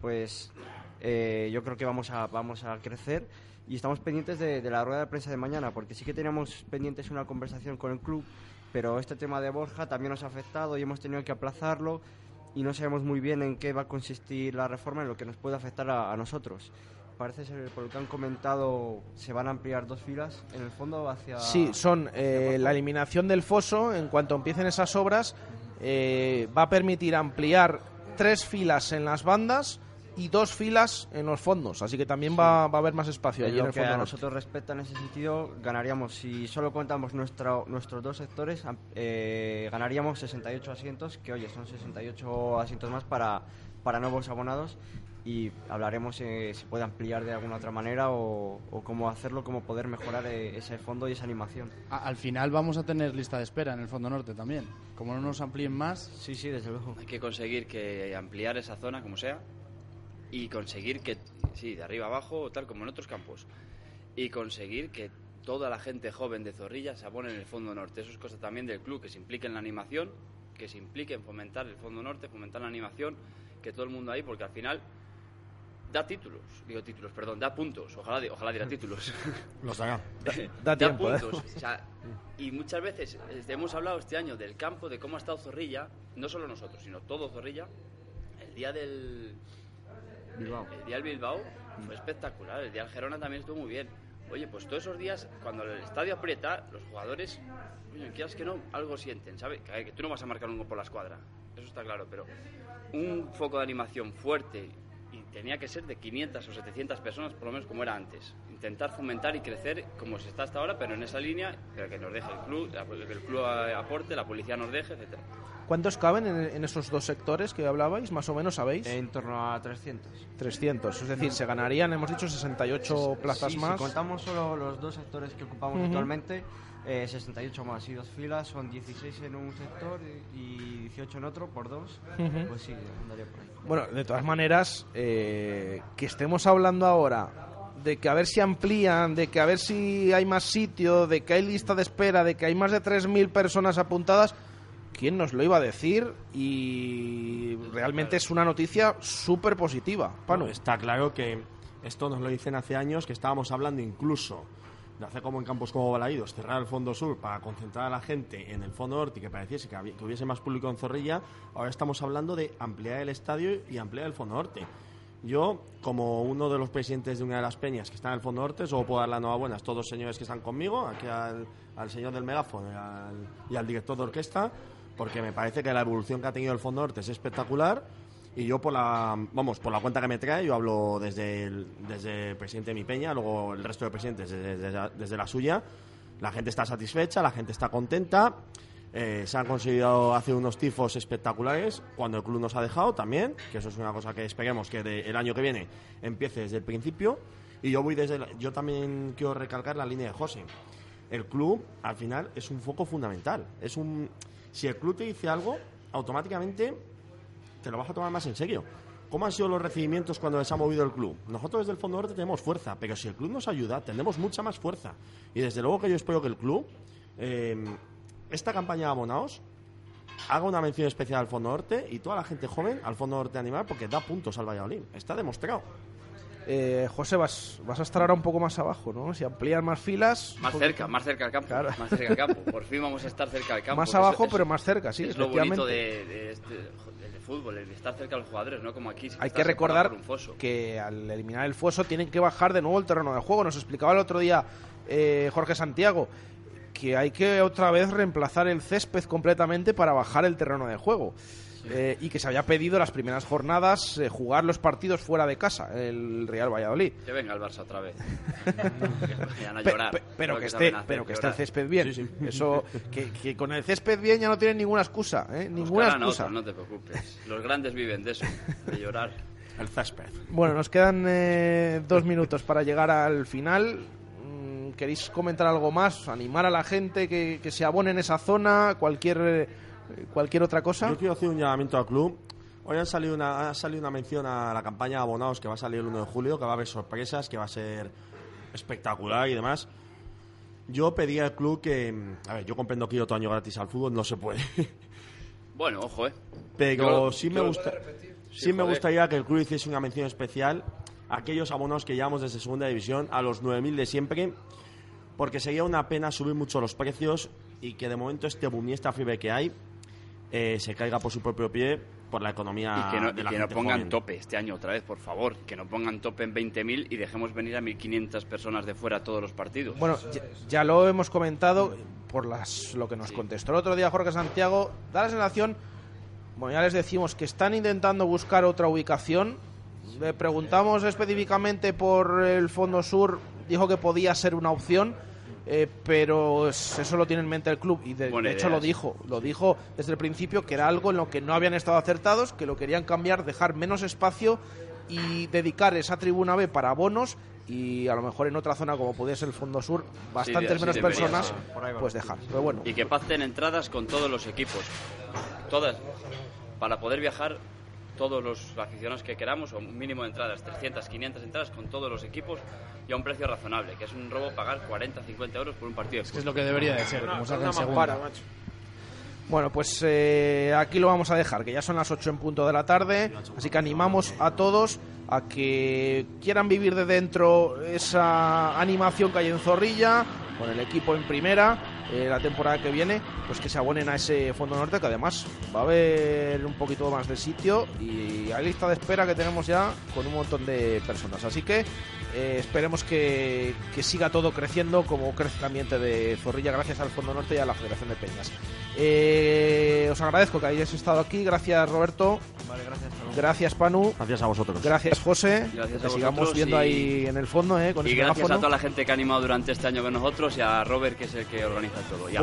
[SPEAKER 6] pues eh, yo creo que vamos a, vamos a crecer y estamos pendientes de, de la rueda de prensa de mañana, porque sí que teníamos pendientes una conversación con el club, pero este tema de Borja también nos ha afectado y hemos tenido que aplazarlo y no sabemos muy bien en qué va a consistir la reforma, en lo que nos puede afectar a, a nosotros. Parece ser, por lo que han comentado, se van a ampliar dos filas en el fondo hacia...
[SPEAKER 2] Sí, son eh, la eliminación del foso, en cuanto empiecen esas obras, eh, va a permitir ampliar tres filas en las bandas y dos filas en los fondos, así que también va, va a haber más espacio
[SPEAKER 6] En
[SPEAKER 2] allí en el
[SPEAKER 6] que
[SPEAKER 2] fondo
[SPEAKER 6] a nosotros respecta en ese sentido, ganaríamos, si solo contamos nuestra, nuestros dos sectores, eh, ganaríamos 68 asientos, que oye, son 68 asientos más para, para nuevos abonados y hablaremos eh, si puede ampliar de alguna otra manera o, o cómo hacerlo, cómo poder mejorar eh, ese fondo y esa animación.
[SPEAKER 4] A- Al final vamos a tener lista de espera en el Fondo Norte también. Como no nos amplíen más.
[SPEAKER 6] Sí, sí, desde luego.
[SPEAKER 7] Hay que conseguir que ampliar esa zona, como sea, y conseguir que, sí, de arriba abajo, tal como en otros campos, y conseguir que toda la gente joven de Zorrilla se abone en el Fondo Norte. Eso es cosa también del club, que se implique en la animación, que se implique en fomentar el Fondo Norte, fomentar la animación, que todo el mundo ahí, porque al final da títulos, digo títulos, perdón, da puntos, ojalá, ojalá diera títulos.
[SPEAKER 5] Los dará.
[SPEAKER 2] Da tiempo, ¿eh?
[SPEAKER 7] puntos. O sea, y muchas veces eh, hemos hablado este año del campo, de cómo ha estado Zorrilla, no solo nosotros, sino todo Zorrilla, el día del
[SPEAKER 6] Bilbao.
[SPEAKER 7] el día del Bilbao fue espectacular, el día del Gerona también estuvo muy bien. Oye, pues todos esos días, cuando el estadio aprieta, los jugadores, oye, quieras que no, algo sienten, ¿sabes? Que, que tú no vas a marcar un gol por la escuadra, eso está claro, pero un foco de animación fuerte y tenía que ser de 500 o 700 personas, por lo menos como era antes. Intentar fomentar y crecer como se está hasta ahora, pero en esa línea, pero que nos deje el club, que el club aporte, la policía nos deje, etcétera.
[SPEAKER 2] ¿Cuántos caben en, en esos dos sectores que hablabais? Más o menos, ¿sabéis?
[SPEAKER 6] En torno a 300.
[SPEAKER 2] 300. Es decir, se ganarían, hemos dicho, 68 plazas
[SPEAKER 6] Sí,
[SPEAKER 2] más.
[SPEAKER 6] Si contamos solo los dos sectores que ocupamos
[SPEAKER 2] Ujú.
[SPEAKER 6] actualmente, eh, 68 más y dos filas, son 16 en un sector y 18 en otro por dos.
[SPEAKER 2] Ujú.
[SPEAKER 6] Pues sí, andaría por ahí.
[SPEAKER 2] Bueno, de todas maneras, eh, que estemos hablando ahora de que a ver si amplían, de que a ver si hay más sitio, de que hay lista de espera, de que hay más de 3.000 personas apuntadas, ¿quién nos lo iba a decir? Y realmente es una noticia súper positiva.
[SPEAKER 5] Bueno, está claro que esto nos lo dicen hace años, que estábamos hablando incluso de hacer como en campos como Balaídos, cerrar el fondo sur para concentrar a la gente en el fondo norte y que pareciese que, que hubiese más público en Zorrilla. Ahora estamos hablando de ampliar el estadio y ampliar el fondo norte. Yo, como uno de los presidentes de una de las peñas que está en el fondo norte, solo puedo dar la enhorabuena a estos dos señores que están conmigo, aquí al, señor del megáfono y al, director de orquesta, porque me parece que la evolución que ha tenido el fondo norte es espectacular. Y yo por la vamos por la cuenta que me trae yo hablo desde el, desde presidente de mi peña luego el resto de presidentes desde, desde la suya. La gente está satisfecha la gente está contenta eh, se han conseguido hacer unos tifos espectaculares cuando el club nos ha dejado también que eso es una cosa que esperemos que el año que viene empiece desde el principio y yo voy desde la- yo también quiero recalcar la línea de José el club al final es un foco fundamental es un si el club te dice algo automáticamente te lo vas a tomar más en serio. ¿Cómo han sido los recibimientos cuando se ha movido el club? Nosotros desde el Fondo Norte tenemos fuerza, pero si el club nos ayuda, tendremos mucha más fuerza. Y desde luego que yo espero que el club, eh, esta campaña de abonados, haga una mención especial al Fondo Norte y toda la gente joven al Fondo Norte Animal porque da puntos al Valladolid. Está demostrado.
[SPEAKER 2] Eh, José, vas, vas a estar ahora un poco más abajo, ¿no? Si amplían más filas...
[SPEAKER 7] Más
[SPEAKER 2] poquito-
[SPEAKER 7] cerca, más cerca al campo. Más cerca al campo. Por fin vamos a estar cerca del campo.
[SPEAKER 2] Más abajo,
[SPEAKER 7] es-
[SPEAKER 2] pero más cerca, sí,
[SPEAKER 7] Es lo bonito de, de este, del fútbol, el de estar cerca de los jugadores, no como aquí. si
[SPEAKER 2] Hay que recordar
[SPEAKER 7] por un foso.
[SPEAKER 2] que al eliminar el foso tienen que bajar de nuevo el terreno de juego. Nos explicaba el otro día eh, Jorge Santiago que hay que otra vez reemplazar el césped completamente para bajar el terreno de juego. Eh, y que se había pedido las primeras jornadas eh, jugar los partidos fuera de casa, el Real Valladolid.
[SPEAKER 7] Que venga el Barça otra vez. a llorar.
[SPEAKER 2] pe- pero que esté, pero que esté el césped bien. Eso, que, que con el césped bien ya no tienen ninguna excusa, ¿eh? ninguna excusa.
[SPEAKER 7] otro, no te preocupes. Los grandes viven de eso, de llorar.
[SPEAKER 5] El césped.
[SPEAKER 2] Bueno, nos quedan eh, dos minutos para llegar al final. ¿Queréis comentar algo más? ¿Animar a la gente que, que se abone en esa zona? ¿Cualquier, eh, cualquier otra cosa?
[SPEAKER 5] Yo quiero hacer un llamamiento al club. Hoy han salido una, ha salido una mención a la campaña de abonados que va a salir el 1 de julio, que va a haber sorpresas, que va a ser espectacular y demás. Yo pedía al club que. mm, A ver, yo comprendo que ir otro año gratis al fútbol, no se puede.
[SPEAKER 7] Bueno, ojo, eh.
[SPEAKER 5] Pero
[SPEAKER 7] Yo-
[SPEAKER 5] sí me gusta. Sí, me
[SPEAKER 7] joder.
[SPEAKER 5] gustaría que el club hiciese una mención especial a aquellos abonos que llevamos desde segunda división a los 9.000 de siempre, porque sería una pena subir mucho los precios y que de momento este boom y esta fiebre que hay eh, se caiga por su propio pie por la economía
[SPEAKER 7] Y que no,
[SPEAKER 5] de
[SPEAKER 7] y
[SPEAKER 5] la
[SPEAKER 7] que no
[SPEAKER 5] gente
[SPEAKER 7] pongan
[SPEAKER 5] joven.
[SPEAKER 7] tope este año otra vez, por favor. Que no pongan tope en 20.000 y dejemos venir a 1.500 personas de fuera a todos los partidos.
[SPEAKER 2] Bueno, ya, ya lo hemos comentado por las, lo que nos contestó el otro día Jorge Santiago. Da la sensación, bueno, ya les decimos que están intentando buscar otra ubicación. Le preguntamos específicamente por el Fondo Sur, dijo que podía ser una opción. Eh, pero es- eso lo tiene en mente el club y de, hecho
[SPEAKER 7] idea,
[SPEAKER 2] lo dijo, lo dijo desde el principio que era algo en lo que no habían estado acertados, que lo querían cambiar, dejar menos espacio y dedicar esa tribuna B para bonos y a lo mejor en otra zona como podía ser el Fondo Sur, bastantes
[SPEAKER 7] sí
[SPEAKER 2] menos personas, pues dejar. Pero bueno,
[SPEAKER 7] Y que pacten entradas con todos los equipos. Todas. Para poder viajar todos los aficionados que queramos, o un mínimo de entradas, 300, 500 entradas con todos los equipos y a un precio razonable, que es un robo pagar 40, 50 euros por un partido
[SPEAKER 4] Es que es lo que debería de ser, como se hace en segunda.
[SPEAKER 2] Bueno, pues eh, aquí lo vamos a dejar, que ya son las 8 en punto de la tarde, así que animamos a todos a que quieran vivir de dentro esa animación que hay en Zorrilla, con el equipo en primera, eh, la temporada que viene, pues que se abonen a ese Fondo Norte, que además va a haber un poquito más de sitio y hay lista de espera que tenemos ya con un montón de personas. Así que eh, esperemos que, que siga todo creciendo como crece el ambiente de Zorrilla gracias al Fondo Norte y a la Federación de Peñas. Eh, os agradezco que hayáis estado aquí. Gracias, Roberto.
[SPEAKER 6] Vale, gracias. luego.
[SPEAKER 2] Gracias, Panu.
[SPEAKER 5] Gracias a vosotros.
[SPEAKER 2] Gracias, José.
[SPEAKER 7] Gracias
[SPEAKER 2] que
[SPEAKER 7] a
[SPEAKER 2] sigamos
[SPEAKER 7] vosotros
[SPEAKER 2] viendo
[SPEAKER 7] y-
[SPEAKER 2] ahí en el fondo, eh, con
[SPEAKER 7] Y gracias
[SPEAKER 2] megáfono.
[SPEAKER 7] a toda la gente que ha animado durante este año con nosotros y a Robert, que es el que organiza todo. Y a